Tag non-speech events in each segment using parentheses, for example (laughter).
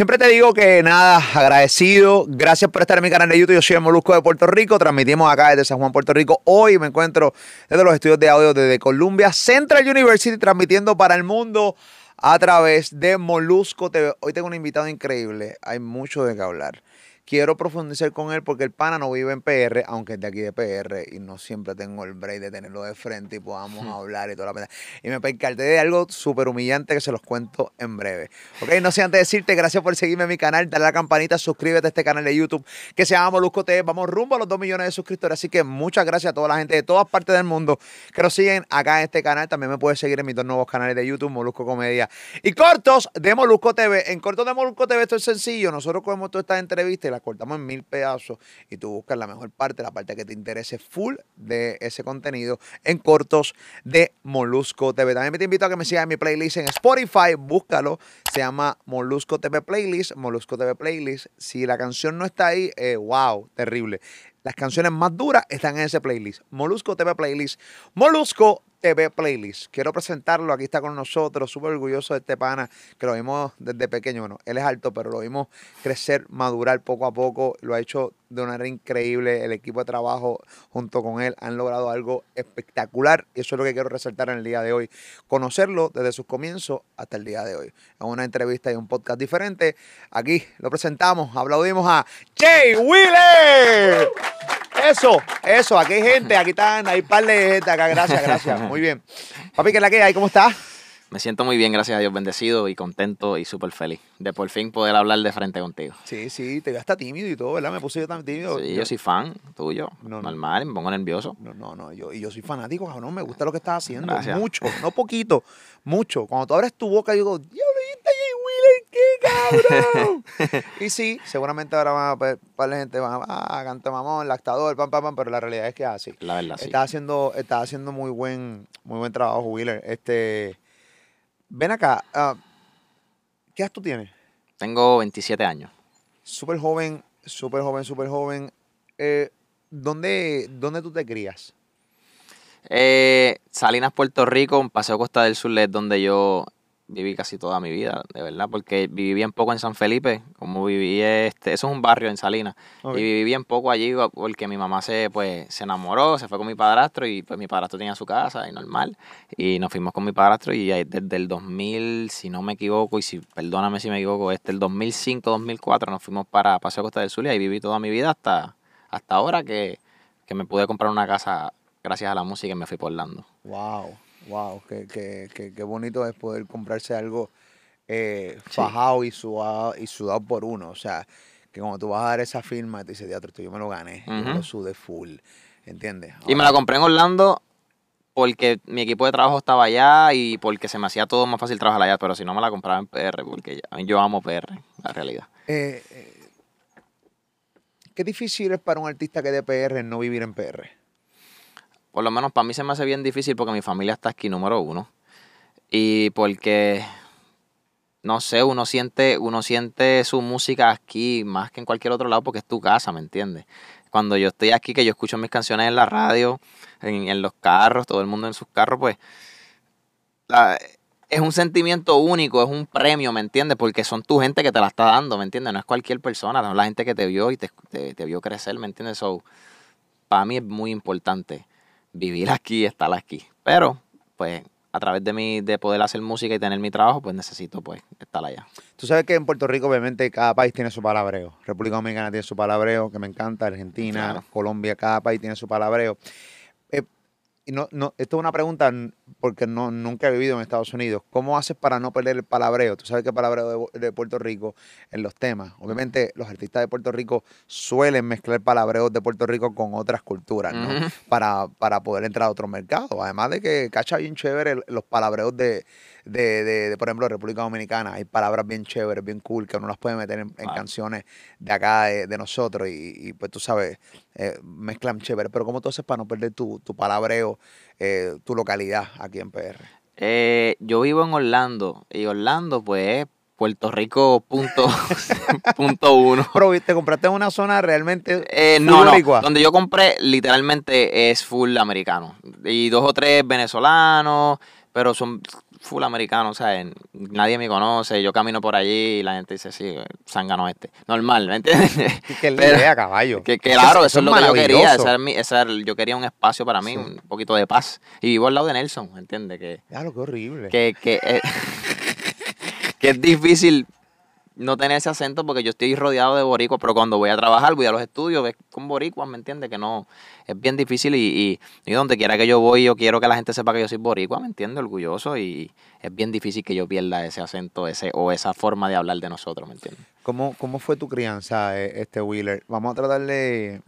siempre te digo que nada, agradecido. Gracias por estar en mi canal de YouTube. Yo soy el Molusco de Puerto Rico. Transmitimos acá desde San Juan, Puerto Rico. Hoy me encuentro desde los estudios de audio desde Columbia Central University, transmitiendo para el mundo a través de Molusco TV. Hoy tengo un invitado increíble. Hay mucho de qué hablar quiero profundizar con él porque el pana no vive en PR, aunque es de aquí de PR y no siempre tengo el break de tenerlo de frente y podamos (laughs) hablar y toda la pena. Y me percaté de algo súper humillante que se los cuento en breve. Ok, no sé antes de decirte gracias por seguirme en mi canal, dale a la campanita, suscríbete a este canal de YouTube que se llama Molusco TV. Vamos rumbo a los 2 millones de suscriptores. Así que muchas gracias a toda la gente de todas partes del mundo que nos siguen acá en este canal. También me puedes seguir en mis dos nuevos canales de YouTube, Molusco Comedia y Cortos de Molusco TV. En Cortos de Molusco TV esto es sencillo. Nosotros cogemos todas estas entrevistas y las cortamos en mil pedazos y tú buscas la mejor parte, la parte que te interese full de ese contenido en cortos de Molusco TV. También te invito a que me sigas en mi playlist en Spotify, búscalo, se llama Molusco TV Playlist, Molusco TV Playlist. Si la canción no está ahí, eh, wow, terrible. Las canciones más duras están en ese playlist. Molusco TV Playlist. Molusco TV Playlist. Quiero presentarlo, aquí está con nosotros, súper orgulloso de este pana, que lo vimos desde pequeño, bueno, él es alto, pero lo vimos crecer, madurar poco a poco, lo ha hecho de una manera increíble, el equipo de trabajo junto con él han logrado algo espectacular y eso es lo que quiero resaltar en el día de hoy, conocerlo desde sus comienzos hasta el día de hoy. En una entrevista y un podcast diferente, aquí lo presentamos, aplaudimos a Jay Wheeler. Eso, eso, aquí hay gente, aquí están, hay un par de gente acá, gracias, gracias. (laughs) Muy bien. Papi, ¿qué es la que hay? ¿Cómo estás? Me siento muy bien, gracias a Dios, bendecido y contento y súper feliz de por fin poder hablar de frente contigo. Sí, sí, te veo hasta tímido y todo, ¿verdad? Me puse yo tan tímido. Sí, yo, soy fan tuyo, normal, me pongo nervioso. No, no, no, yo, y yo soy fanático, cabrón, me gusta lo que estás haciendo, mucho, no poquito, mucho. Cuando tú abres tu boca, yo digo, Dios, Qué cabrón. (laughs) y sí, seguramente ahora van a ver, para la gente van a, ah, canta mamón, lactador, pam, pam, pam, pero la realidad es que es así. La verdad, sí. Estás haciendo, estás haciendo muy buen, muy buen trabajo, Wheeler. Este Ven acá, uh, ¿qué edad tú tienes? Tengo 27 años. Súper joven, súper joven, súper joven. Eh, ¿dónde, ¿Dónde tú te crías? Eh, Salinas, Puerto Rico, Paseo Costa del Sur es donde yo viví casi toda mi vida, de verdad, porque viví bien poco en San Felipe, como viví este, eso es un barrio en Salinas, y viví bien poco allí porque mi mamá se, pues, se enamoró, se fue con mi padrastro y pues mi padrastro tenía su casa y normal, y nos fuimos con mi padrastro y desde el 2000, si no me equivoco, y si, perdóname si me equivoco, este el 2005, 2004 nos fuimos para Paseo Costa del Sur y ahí viví toda mi vida hasta, hasta ahora que, que me pude comprar una casa gracias a la música y me fui por Orlando. Wow. Wow, qué, qué, qué, bonito es poder comprarse algo eh, fajado y sudado, y sudado por uno. O sea, que cuando tú vas a dar esa firma, te dice, teatro, esto yo me lo gané, yo lo sudé full. ¿Entiendes? y me la compré en Orlando porque mi equipo de trabajo estaba allá y porque se me hacía todo más fácil trabajar allá, pero si no me la compraba en PR, porque yo amo PR, la realidad. Eh, eh, ¿Qué difícil es para un artista que de PR no vivir en PR? Por lo menos para mí se me hace bien difícil porque mi familia está aquí número uno. Y porque, no sé, uno siente, uno siente su música aquí más que en cualquier otro lado porque es tu casa, ¿me entiendes? Cuando yo estoy aquí, que yo escucho mis canciones en la radio, en, los carros, todo el mundo en sus carros, pues es un sentimiento único, es un premio, ¿me entiendes? Porque son tu gente que te la está dando, ¿me entiendes? No es cualquier persona, no es la gente que te vio y te, te, vio crecer, ¿me entiendes? So, para mí es muy importante vivir aquí y estar aquí. Pero, pues, a través de mi, de poder hacer música y tener mi trabajo, pues necesito pues estar allá. Tú sabes que en Puerto Rico, obviamente, cada país tiene su palabreo. República Dominicana tiene su palabreo, que me encanta, Argentina, Colombia, cada país tiene su palabreo no, no, esto es una pregunta porque no, nunca he vivido en Estados Unidos. ¿Cómo haces para no perder el palabreo? Tú sabes que el palabreo de, Puerto Rico en los temas. Obviamente, los artistas de Puerto Rico suelen mezclar palabreos de Puerto Rico con otras culturas, ¿no? para, para poder entrar a otro mercado. Además de que cacha bien chévere los palabreos de, de, de, por ejemplo, República Dominicana. Hay palabras bien chéveres, bien cool, que uno las puede meter en, canciones de acá, de, nosotros, y, pues tú sabes, eh, mezclan chévere. Pero ¿cómo tú haces para no perder tu, tu palabreo, eh, tu localidad aquí en PR? Eh, yo vivo en Orlando, y Orlando, pues, Puerto Rico punto, (laughs) punto uno. Pero te compraste en una zona realmente eh, no, no, donde yo compré literalmente es full americano y dos o tres venezolanos, pero son full americano, o sea, nadie me conoce, yo camino por allí y la gente dice, sí, zángano este. Normal, ¿me entiendes? (laughs) Que, (laughs) Pero- idea, caballo. Que, que claro, eso, es lo que yo quería. esa era mi- esa era- yo quería un espacio para mí, Sí. un poquito de paz. Y vivo al lado de Nelson, ¿entiendes? Que, Claro, qué horrible. que, que, eh, (laughs) que es difícil no tener ese acento porque yo estoy rodeado de boricuas, pero cuando voy a trabajar, voy a los estudios, ves con boricuas, ¿me entiendes? Que no, es bien difícil y, y, y donde quiera que yo voy, yo quiero que la gente sepa que yo soy boricua, ¿me entiendes? Orgulloso y es bien difícil que yo pierda ese acento ese o esa forma de hablar de nosotros, ¿me entiendes? ¿Cómo, ¿Cómo fue tu crianza, eh, este Wheeler? Vamos a tratar de...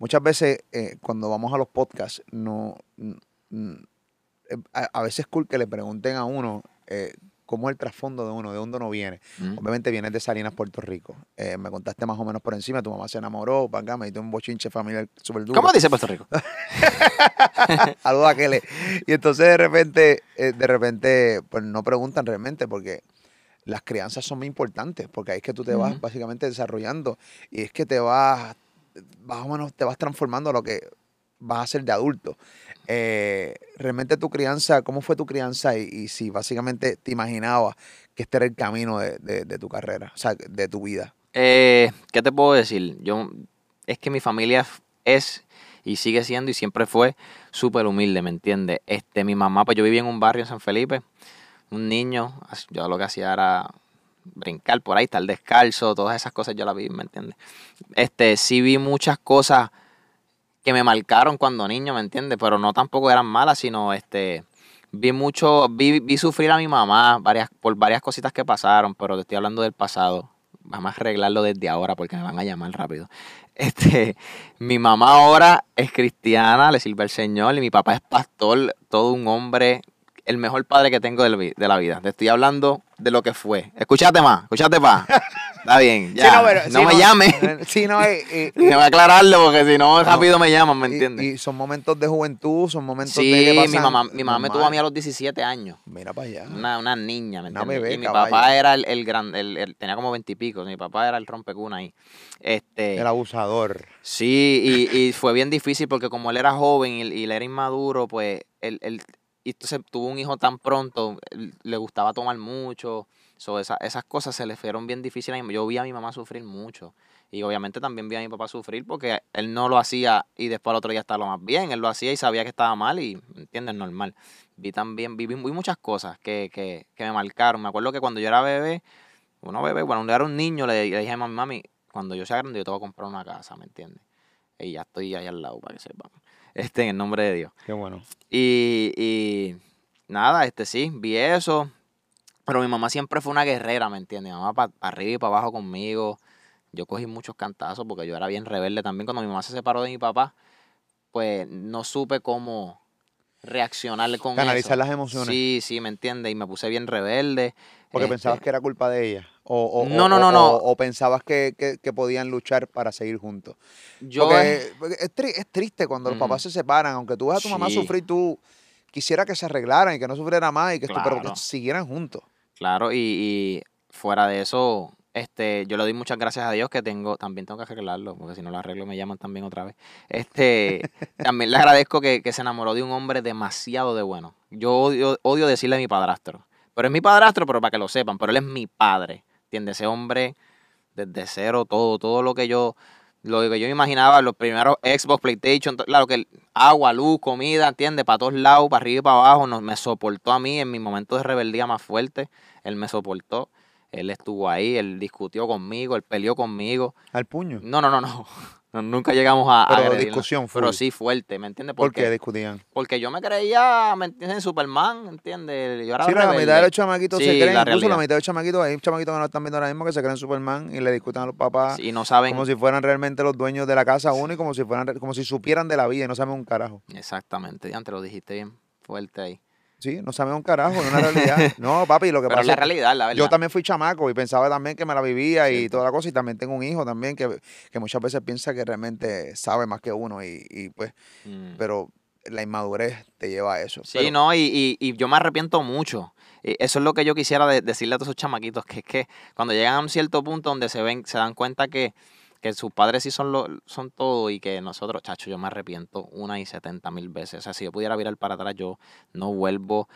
Muchas veces eh, cuando vamos a los podcasts, no, eh, a, a veces es cool que le pregunten a uno eh, cómo es el trasfondo de uno, de dónde uno viene. Mm. Obviamente vienes de Salinas, Puerto Rico. Eh, me contaste más o menos por encima, tu mamá se enamoró, acá, me diste un bochinche familiar súper duro. ¿Cómo dice Puerto Rico? (laughs) Algo a que le... Y entonces de repente, eh, de repente, pues no preguntan realmente porque las crianzas son muy importantes, porque ahí es que tú te vas básicamente desarrollando y es que te vas, más o menos te vas transformando a lo que vas a ser de adulto. Eh, realmente tu crianza, ¿cómo fue tu crianza? Y, si básicamente te imaginabas que este era el camino de, de- tu carrera, o sea, de tu vida. Eh, ¿Qué te puedo decir? Yo es que mi familia es y sigue siendo y siempre fue súper humilde, ¿me entiendes? Este, mi mamá, pues yo vivía en un barrio en San Felipe, un niño, yo lo que hacía era brincar por ahí, estar descalzo, todas esas cosas yo las vi, ¿me entiendes? Este, sí vi muchas cosas que me marcaron cuando niño, ¿me entiendes? Pero no tampoco eran malas, sino este vi mucho, vi, vi sufrir a mi mamá varias, por varias cositas que pasaron, pero te estoy hablando del pasado. Vamos a arreglarlo desde ahora porque me van a llamar rápido. (laughs) Este, mi mamá ahora es cristiana, le sirve al Señor, y mi papá es pastor, todo un hombre, el mejor padre que tengo de la vi- de la vida. Te estoy hablando de lo que fue. Escúchate más, escúchate más. Está bien, (laughs) ya. Sí, pero- no sí, me llame. (laughs) Sí, no, eh, (laughs) Tengo que aclararlo porque si no, rápido me llaman, ¿me y- entiendes? Y, son momentos de juventud, son momentos de Sí, mi mamá, mi mamá me tuvo a mí a los 17 años. Mira para allá. Una, una niña, ¿me entiendes? bebé, y mi caballo. papá era el, el gran, el, el- tenía como veintipico, mi papá era el rompecuna ahí. Este, El abusador. sí, y, y fue bien difícil porque como él era joven y, y él era inmaduro, pues él, él- y entonces tuvo un hijo tan pronto, le gustaba tomar mucho, so, esa- esas cosas se le fueron bien difíciles. mi- Yo vi a mi mamá sufrir mucho. Y obviamente también vi a mi papá sufrir porque él no lo hacía y después al otro día estaba lo más bien. Él lo hacía y sabía que estaba mal y, ¿entiendes? Normal. Vi también, vi, vi muchas cosas que, que, que me marcaron. Me acuerdo que cuando yo era bebé, uno bebé, bueno, cuando era un niño, le, le dije a mami, mami, cuando yo sea grande yo te voy a comprar una casa, ¿me entiendes? Y ya estoy ahí al lado para que sepan. Este, en el nombre de Dios. Qué bueno. Y, y nada, este sí, vi eso. Pero mi mamá siempre fue una guerrera, ¿me entiendes? Mi mamá para arriba y para abajo conmigo. Yo cogí muchos cantazos porque yo era bien rebelde también. Cuando mi mamá se separó de mi papá, pues no supe cómo reaccionarle con Canalizar eso. las emociones. Sí, sí, ¿me entiendes? Y me puse bien rebelde. Porque Este, pensabas que era culpa de ella. O, o- No, no, no, no. O, o pensabas que, que- que podían luchar para seguir juntos. Yo porque es, tri- es triste cuando los papás se separan. Aunque tú ves a tu mamá Sí. sufrir, tú quisiera que se arreglaran y que no sufriera más y que, esto- pero que siguieran juntos. Claro, y, y fuera de eso, este, yo le doy muchas gracias a Dios que tengo, también tengo que arreglarlo, porque si no lo arreglo me llaman también otra vez. Este, (laughs) también le agradezco que, que se enamoró de un hombre demasiado de bueno. Yo odio, odio decirle a mi padrastro, pero es mi padrastro, pero para que lo sepan, pero él es mi padre, ¿entiendes? Ese hombre desde cero, todo, todo lo que yo, lo que yo imaginaba, los primeros Xbox, PlayStation, claro que agua, luz, comida, ¿entiendes? Para todos lados, para arriba y para abajo, nos, me soportó a mí en mi momento de rebeldía más fuerte, él me soportó, él estuvo ahí, él discutió conmigo, él peleó conmigo. Al puño. No, no, no, no, No, nunca llegamos a, Pero discusión Pero sí fuerte, ¿me entiendes? ¿Por Porque, qué discutían? porque yo me creía, ¿me entiendes? Superman, ¿entiendes? Yo era Sí, la mitad de los chamaquitos se creen, la incluso la realidad. mitad de los chamaquitos, hay chamaquitos que no están viendo ahora mismo que se creen Superman y le discuten a los papás Y no saben como si fueran realmente los dueños de la casa uno y como si fueran como si supieran de la vida y no saben un carajo. Exactamente, ya te lo dijiste bien fuerte ahí. Sí, no saben un carajo, es una realidad. (laughs) No, papi, lo que Pero pasa la realidad, la verdad. yo también fui chamaco y pensaba también que me la vivía y toda la cosa y también tengo un hijo también que, que muchas veces piensa que realmente sabe más que uno y, y pues, Mm. pero la inmadurez te lleva a eso. Sí, Pero- no, y, y, y yo me arrepiento mucho. Y eso es lo que yo quisiera de- decirle a todos esos chamaquitos, que es que cuando llegan a un cierto punto donde se ven, se dan cuenta que, que sus padres sí son lo, son todo y que nosotros, chacho, yo me arrepiento una y setenta mil veces. O sea, si yo pudiera virar para atrás, yo no vuelvo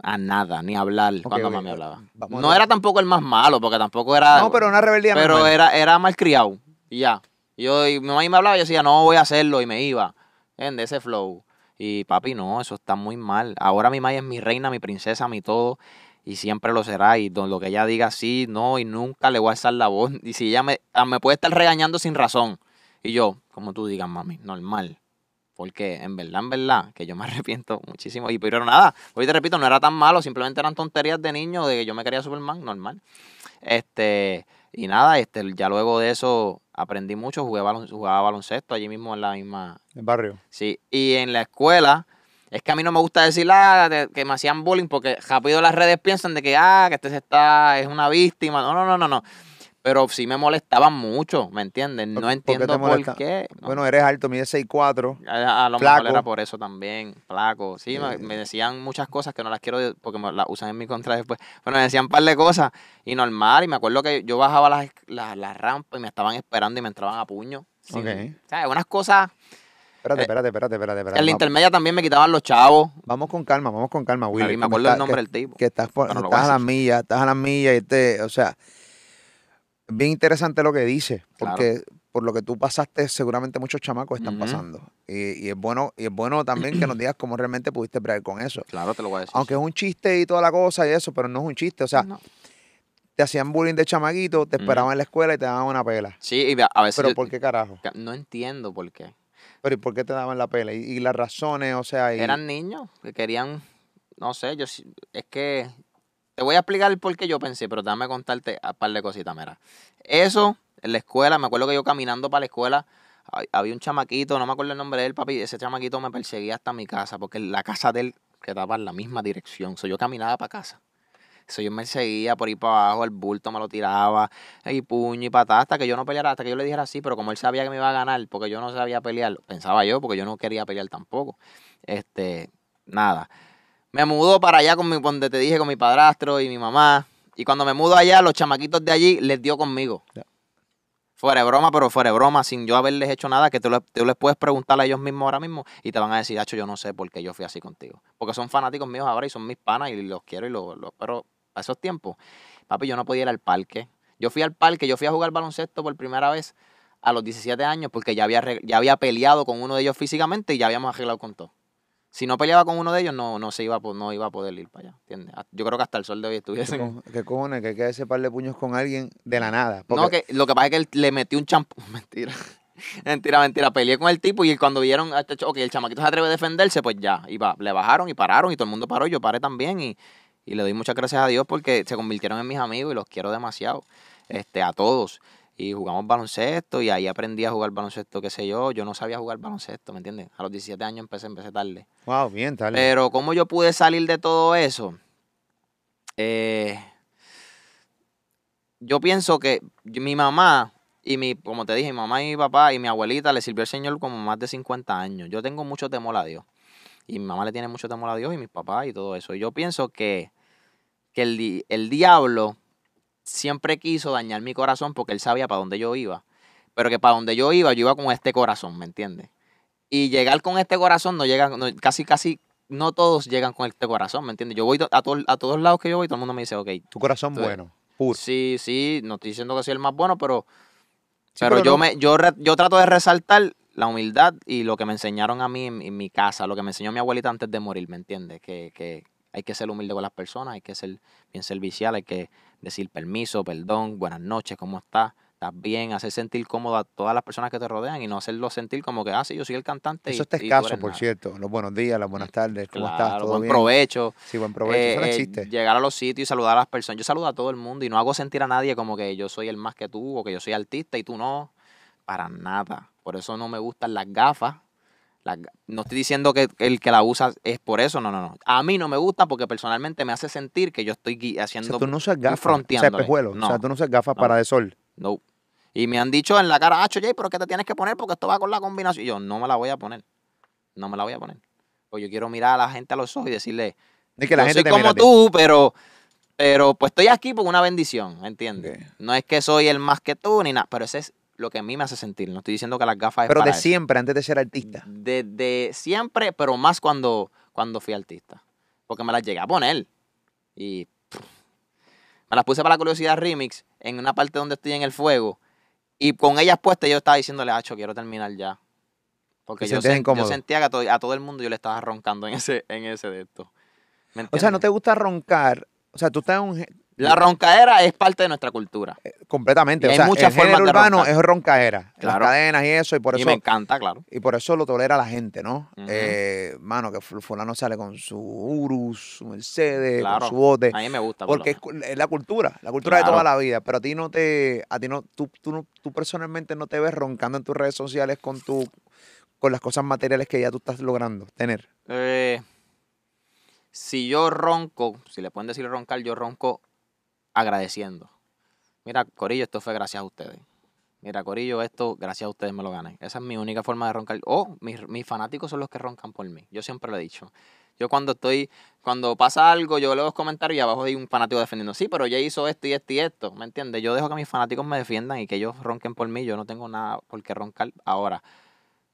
A nada, ni hablar cuando mami hablaba. Vamos no era tampoco el más malo, porque tampoco era. No, pero una rebeldía Pero normal. era, era mal criado. Y ya. Y Yo, y mi mamá me hablaba y yo decía, no voy a hacerlo. Y me iba. En ese flow. Y papi, no, eso está muy mal. Ahora mi mamá es mi reina, mi princesa, mi todo. Y siempre lo será. Y don- lo que ella diga sí, no, y nunca le voy a alzar la voz. (laughs) Y si ella me, ah, me puede estar regañando sin razón. Y yo, como tú digas, mami, normal. Porque en verdad, en verdad, que yo me (laughs) arrepiento muchísimo. Y pero nada, hoy te repito, no era tan malo, simplemente eran tonterías de niño, de que yo me quería Superman, normal. Este, y nada, este, ya luego de eso aprendí mucho, jugué balon- jugaba baloncesto allí mismo en la misma. El barrio. Sí, y en la escuela, es que a mí no me gusta decir ah, de- que me hacían bullying, porque rápido las redes piensan de que, ah, que este se está, es una víctima. No, no, no, no, no. Pero sí me molestaban mucho, ¿me entiendes? ¿Por- No por qué te entiendo por qué. no. Bueno, eres alto, mides 6'4". A, a lo Flaco. mejor era por eso también, flaco. Sí, me, Eh. me decían muchas cosas que no las quiero porque me las usan en mi contra después. Bueno, me decían un par de cosas y normal. Y me acuerdo que yo bajaba las, esc- la, la rampa y me estaban esperando y me entraban a puño. Sí, Ok. ¿sabes? Unas cosas. Espérate, Eh, espérate, espérate, espérate. espérate. En la intermedia también me quitaban los chavos. Vamos con calma, vamos con calma, Willy. Y me acuerdo el está- nombre que- del tipo. Que estás, por- estás a a las millas, estás a las millas y te, o sea, bien interesante lo que dices, Claro. porque por lo que tú pasaste, seguramente muchos chamacos están pasando. Y, y es bueno, y es bueno también que nos digas cómo realmente pudiste bregar con eso. Claro, te lo voy a decir. Aunque es un chiste y toda la cosa y eso, pero no es un chiste. O sea, No. te hacían bullying de chamaquito, te esperaban en la escuela y te daban una pela. Sí, y a veces. Pero yo- ¿por qué carajo? No entiendo por qué. Pero ¿y por qué te daban la pela? Y, y las razones, o sea, y, Eran niños que querían, no sé, yo es que te voy a explicar por qué yo pensé, pero déjame contarte un par de cositas, mira. Eso, en la escuela, me acuerdo que yo caminando para la escuela, hab- había un chamaquito, no me acuerdo el nombre de él, papi, ese chamaquito me perseguía hasta mi casa, porque la casa de él quedaba en la misma dirección, so, yo caminaba para casa. So, yo me seguía por ahí para abajo, el bulto me lo tiraba, y puño y patada, hasta que yo no peleara, hasta que yo le dijera así, pero como él sabía que me iba a ganar, porque yo no sabía pelear, pensaba yo, porque yo no quería pelear tampoco. Este, nada. Me mudó para allá con mi, donde te dije, con mi padrastro y mi mamá. Y cuando me mudo allá, los chamaquitos de allí les dio conmigo. Fuera de broma, pero fuera de broma, sin yo haberles hecho nada, que tú, le- tú les puedes preguntar a ellos mismos ahora mismo y te van a decir, Hacho, yo no sé por qué yo fui así contigo. Porque son fanáticos míos ahora y son mis panas y los quiero y los, los- pero a esos tiempos, papi, yo no podía ir al parque. Yo fui al parque, yo fui a jugar baloncesto por primera vez a los 17 años porque ya había, arreg- ya había peleado con uno de ellos físicamente y ya habíamos arreglado con todo. Si no peleaba con uno de ellos, no, no se iba no iba a poder ir para allá, ¿entiendes? Ah, Yo creo que hasta el sol de hoy ¿Qué, estuviesen... qué cojones? Que hay que ese par de puños con alguien de la nada. No, Porque- que lo que pasa es que él le metió un champú. (laughs) Mentira. mentira, mentira. Peleé con el tipo y cuando vieron, a este cho- ok, el chamaquito se atreve a defenderse, pues ya. Iba, le bajaron y pararon y todo el mundo paró. y Yo paré también y, y le doy muchas gracias a Dios porque se convirtieron en mis amigos y los quiero demasiado. Este, a todos. Y jugamos baloncesto y ahí aprendí a jugar baloncesto, qué sé yo. Yo no sabía jugar baloncesto, ¿me entiendes? A los 17 años empecé, empecé tarde. Wow, bien, tal. Pero ¿cómo yo pude salir de todo eso? Eh, yo pienso que mi mamá y mi, como te dije, mi mamá y mi papá y mi abuelita le sirvió al Señor como más de 50 años. Yo tengo mucho temor a Dios. Y mi mamá le tiene mucho temor a Dios y mis papás y todo eso. Y yo pienso que, que el, di- el diablo siempre quiso dañar mi corazón porque él sabía para dónde yo iba. Pero que para donde yo iba, yo iba con este corazón, ¿me entiendes? Y llegar con este corazón no llega, no- casi, casi, no todos llegan con este corazón, ¿me entiendes? Yo voy a, to- a todos lados que yo voy, todo el mundo me dice, ok, tu corazón tú- bueno, puro. sí, sí, no estoy diciendo que soy el más bueno, pero, Sí, pero, pero yo, me, yo, re- yo trato de resaltar la humildad y lo que me enseñaron a mí en, en mi casa, lo que me enseñó mi abuelita antes de morir, ¿me entiendes? Que, que hay que ser humilde con las personas, hay que ser bien servicial, hay que decir permiso, perdón, buenas noches, ¿cómo estás? ¿Estás bien? Hacer sentir cómodo a todas las personas que te rodean y no hacerlo sentir como que, ah, sí, yo soy el cantante. Eso está y escaso, por nada". cierto. Los buenos días, las buenas tardes, ¿cómo estás? ¿Todo buen bien? provecho. Sí, buen provecho. Eso no Eh, eh, existe. llegar a los sitios y saludar a las personas. Yo saludo a todo el mundo y no hago sentir a nadie como que yo soy el más que tú o que yo soy artista y tú no. Para nada. Por eso no me gustan las gafas. Las no estoy diciendo que el que la usa es por eso, no, no, no. A mí no me gusta porque personalmente me hace sentir que yo estoy O haciendo. sea, tú no usas gafas, o sea. No, O sea, tú no usas gafas no. para de sol. no. Y me han dicho en la cara, ah, Jay, pero ¿qué te tienes que poner? Porque esto va con la combinación. Y yo, no me la voy a poner. No me la voy a poner. Pues yo quiero mirar a la gente a los ojos y decirle, Es que la yo gente soy te como mira tú, pero, pero pues estoy aquí por una bendición, ¿me entiendes? No es que soy el más que tú ni nada, pero ese es lo que a mí me hace sentir. No estoy diciendo que las gafas es Pero para de eso. siempre, antes de ser artista. Desde siempre, pero más cuando, cuando fui artista. porque me las llegué a poner. Y pff, me las puse para la curiosidad remix en una parte donde estoy en el fuego. Y con ellas puestas yo estaba diciéndole, Hacho, quiero terminar ya. Porque ¿Te yo, sentía que a, to- a todo el mundo yo le estaba roncando en ese, en ese de esto. ¿Me O sea, ¿no te gusta roncar? O sea, tú estás en un... La roncaera es parte de nuestra cultura. Completamente. Y o hay sea, muchas el género formas de urbano roncar. es roncaera. Las Claro. cadenas y eso, y por y eso... me encanta, claro. Y por eso lo tolera la gente, ¿no? Eh, mano, que ful- fulano sale con su Urus, su Mercedes, Claro. con su bote. A mí me gusta. por Porque es, la cultura, la cultura de toda la vida. Pero a ti no te, a ti no, tú, tú, tú personalmente no te ves roncando en tus redes sociales con tu, con las cosas materiales que ya tú estás logrando tener. Eh, si yo ronco, si le pueden decir roncar, yo ronco agradeciendo. Mira, Corillo, esto fue gracias a ustedes. Mira, Corillo, esto gracias a ustedes me lo gané. Esa es mi única forma de roncar. O mis, mis fanáticos son los que roncan por mí. Yo siempre lo he dicho. Yo cuando estoy, cuando pasa algo, yo leo los comentarios y abajo hay un fanático defendiendo. Sí, pero ya hizo esto y esto y esto. ¿Me entiendes? Yo dejo que mis fanáticos me defiendan y que ellos ronquen por mí. Yo no tengo nada por qué roncar ahora.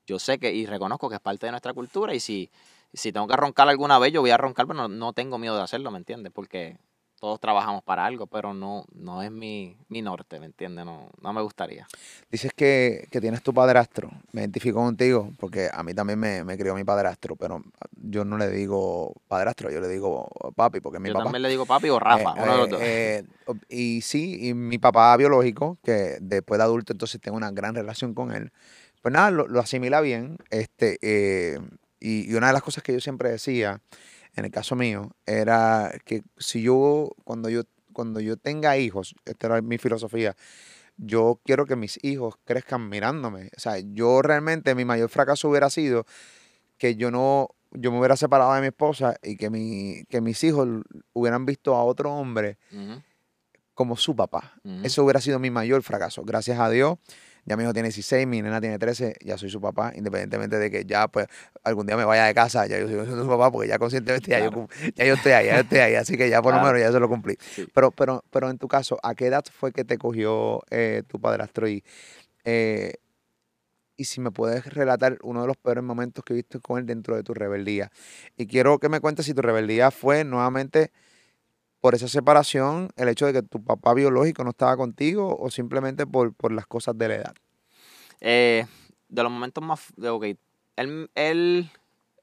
Yo sé que y reconozco que es parte de nuestra cultura y si, si tengo que roncar alguna vez, yo voy a roncar, pero no, no tengo miedo de hacerlo, ¿me entiendes? Porque todos trabajamos para algo, pero no, no es mi, mi norte, ¿me entiendes? No, no me gustaría. Dices que, que tienes tu padrastro. Me identifico contigo porque a mí también me, me crió mi padrastro, pero yo no le digo padrastro, yo le digo papi porque es mi yo papá. también le digo papi o Rafa, Eh, uno de los eh, dos. eh, y sí, y mi papá biológico, que después de adulto entonces tengo una gran relación con él, pues nada, lo, lo asimila bien. Este, y, y una de las cosas que yo siempre decía, en el caso mío, era que si yo, cuando yo, cuando yo tenga hijos, esta era mi filosofía, yo quiero que mis hijos crezcan mirándome. O sea, yo realmente mi mayor fracaso hubiera sido que yo no, yo me hubiera separado de mi esposa y que, mi, que mis hijos hubieran visto a otro hombre como su papá. ujú. Eso hubiera sido mi mayor fracaso. Gracias a Dios, ya mi hijo tiene 16, mi nena tiene 13, ya soy su papá, independientemente de que ya pues algún día me vaya de casa, ya yo soy su papá, porque ya conscientemente ya, yo, Claro. ya yo estoy ahí, ya yo estoy ahí, así que ya por lo Claro. menos ya se lo cumplí. Sí. Pero, pero, pero en tu caso, ¿a qué edad fue que te cogió eh, tu padrastro? Y, eh, y si me puedes relatar uno de los peores momentos que viste con él dentro de tu rebeldía. Y quiero que me cuentes si tu rebeldía fue nuevamente por esa separación, el hecho de que tu papá biológico no estaba contigo o simplemente por, por las cosas de la edad. Eh, de los momentos más... De, ok, él, él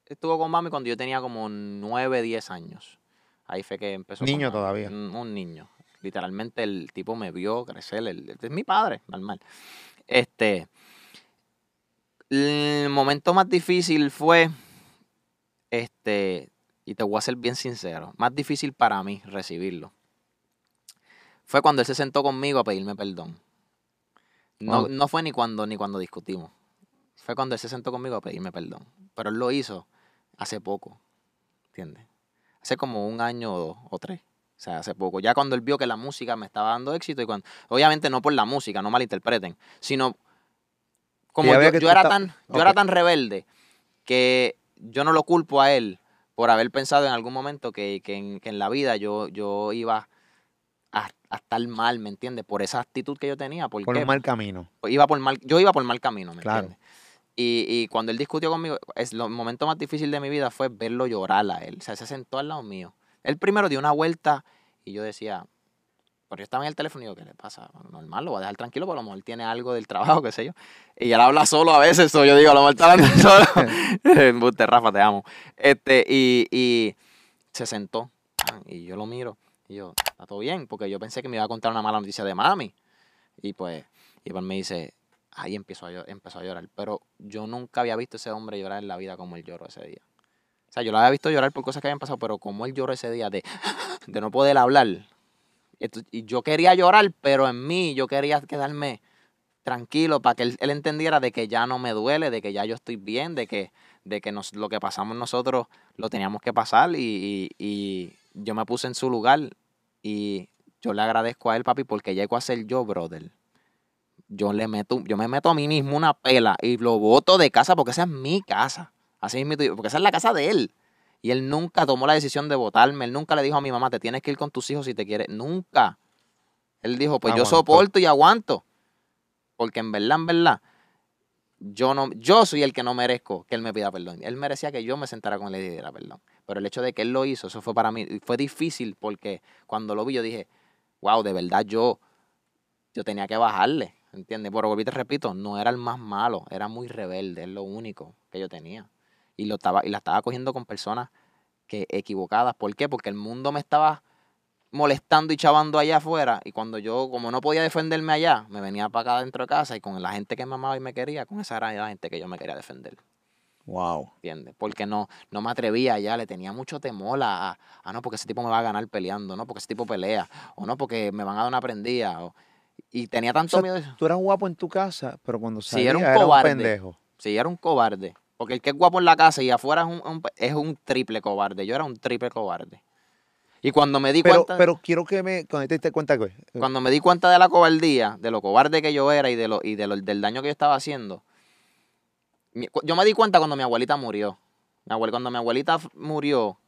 estuvo con mami cuando yo tenía como 9, 10 años. Ahí fue que empezó. con Niño mami. todavía. Un, un niño. Literalmente el tipo me vio crecer. el- es mi padre, normal. Este... El momento más difícil fue... Este... Y te voy a ser bien sincero. Más difícil para mí recibirlo. Fue cuando él se sentó conmigo a pedirme perdón. No, Wow. no fue ni cuando, ni cuando discutimos. Fue cuando él se sentó conmigo a pedirme perdón. Pero él lo hizo hace poco. ¿Entiendes? Hace como un año o dos o tres. O sea, hace poco. Ya cuando él vio que la música me estaba dando éxito y cuando... Obviamente no por la música, no malinterpreten. Sino como yo, yo era tan, yo era tan rebelde que yo no lo culpo a él por haber pensado en algún momento que, que en, que en la vida yo, yo iba a, a estar mal, ¿me entiendes? Por esa actitud que yo tenía. ¿Por un mal camino. iba por mal, yo iba por mal camino, ¿me Claro. entiendes? Y, y cuando él discutió conmigo, es lo momento más difícil de mi vida fue verlo llorar a él. O sea, se sentó al lado mío. Él primero dio una vuelta y yo decía, pero yo estaba en el teléfono y digo, ¿qué le pasa? Bueno, normal, lo voy a dejar tranquilo, porque a lo mejor tiene algo del trabajo, (laughs) qué sé yo. Y él habla solo a veces, o yo digo, a lo mejor está hablando (laughs) solo. (laughs) Rafa, te amo. Este, y, y se sentó y yo lo miro y yo, ¿está todo bien? Porque yo pensé que me iba a contar una mala noticia de mami. Y pues, y pues me dice, ahí empezó a, llor- empezó a llorar. Pero yo nunca había visto a ese hombre llorar en la vida como él lloró ese día. O sea, yo lo había visto llorar por cosas que habían pasado, pero como él lloró ese día de, de no poder hablar. Y yo quería llorar, pero en mí yo quería quedarme tranquilo para que él, él entendiera de que ya no me duele, de que ya yo estoy bien, de que, de que nos, lo que pasamos nosotros lo teníamos que pasar y, y- yo me puse en su lugar y yo le agradezco a él, papi, porque llego a ser yo, brother. Yo le meto, yo me meto a mí mismo una pela y lo boto de casa porque esa es mi casa. Así mismo, porque esa es la casa de él. Y él nunca tomó la decisión de votarme. Él nunca le dijo a mi mamá, te tienes que ir con tus hijos si te quieres. Nunca. Él dijo, pues yo Aguantó. soporto y aguanto. Porque en verdad, en verdad, yo no, yo soy el que no merezco que él me pida perdón. Él merecía que yo me sentara con él y le diera perdón. Pero el hecho de que él lo hizo, eso fue para mí, fue difícil porque cuando lo vi yo dije, wow, de verdad yo, yo tenía que bajarle, ¿entiendes? Pero volví te repito, no era el más malo, era muy rebelde, es lo único que yo tenía. Y, lo estaba, y la estaba cogiendo con personas que equivocadas. ¿Por qué? Porque el mundo me estaba molestando y chavando allá afuera. Y cuando yo, como no podía defenderme allá, me venía para acá dentro de casa y con la gente que me amaba y me quería, con esa era la gente que yo me quería defender. Wow. ¿Entiendes? Porque no, no me atrevía allá, le tenía mucho temor a, a, no, porque ese tipo me va a ganar peleando, no, porque ese tipo pelea, o no, porque me van a dar una prendida. O, y tenía tanto O sea, miedo. de eso. Tú eras guapo en tu casa, pero cuando Sí, salías era un era un cobarde. pendejo. Sí, era un cobarde. Porque el que es guapo en la casa y afuera es un, un- es un triple cobarde. Yo era un triple cobarde. Y cuando me di Pero, cuenta. pero quiero que me, cuando te cuenta que cuando me di cuenta de la cobardía, de lo cobarde que yo era y, de lo, y de lo- del daño que yo estaba haciendo, yo me di cuenta cuando mi abuelita murió. Mi abuel- cuando mi abuelita murió,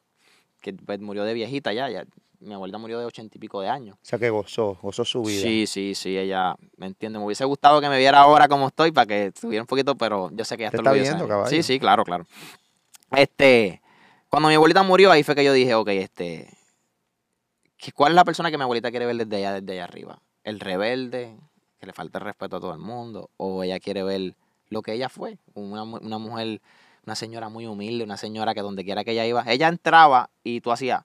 que pues, murió de viejita ya, ya, mi abuelita murió de ochenta y pico de años. o sea, que gozó, gozó su vida. Sí, sí, sí, ella, me entiende, me hubiese gustado que me viera ahora como estoy para que estuviera un poquito, pero yo sé que ya Te esto está viendo, caballo. Sí, sí, claro, claro. Este, cuando mi abuelita murió, ahí fue que yo dije, ok, este, ¿qué- ¿cuál es la persona que mi abuelita quiere ver desde allá, desde allá arriba? ¿El rebelde, que le falta el respeto a todo el mundo? ¿O ella quiere ver lo que ella fue? Una, una mujer, una señora muy humilde, una señora que donde quiera que ella iba, ella entraba y tú hacías,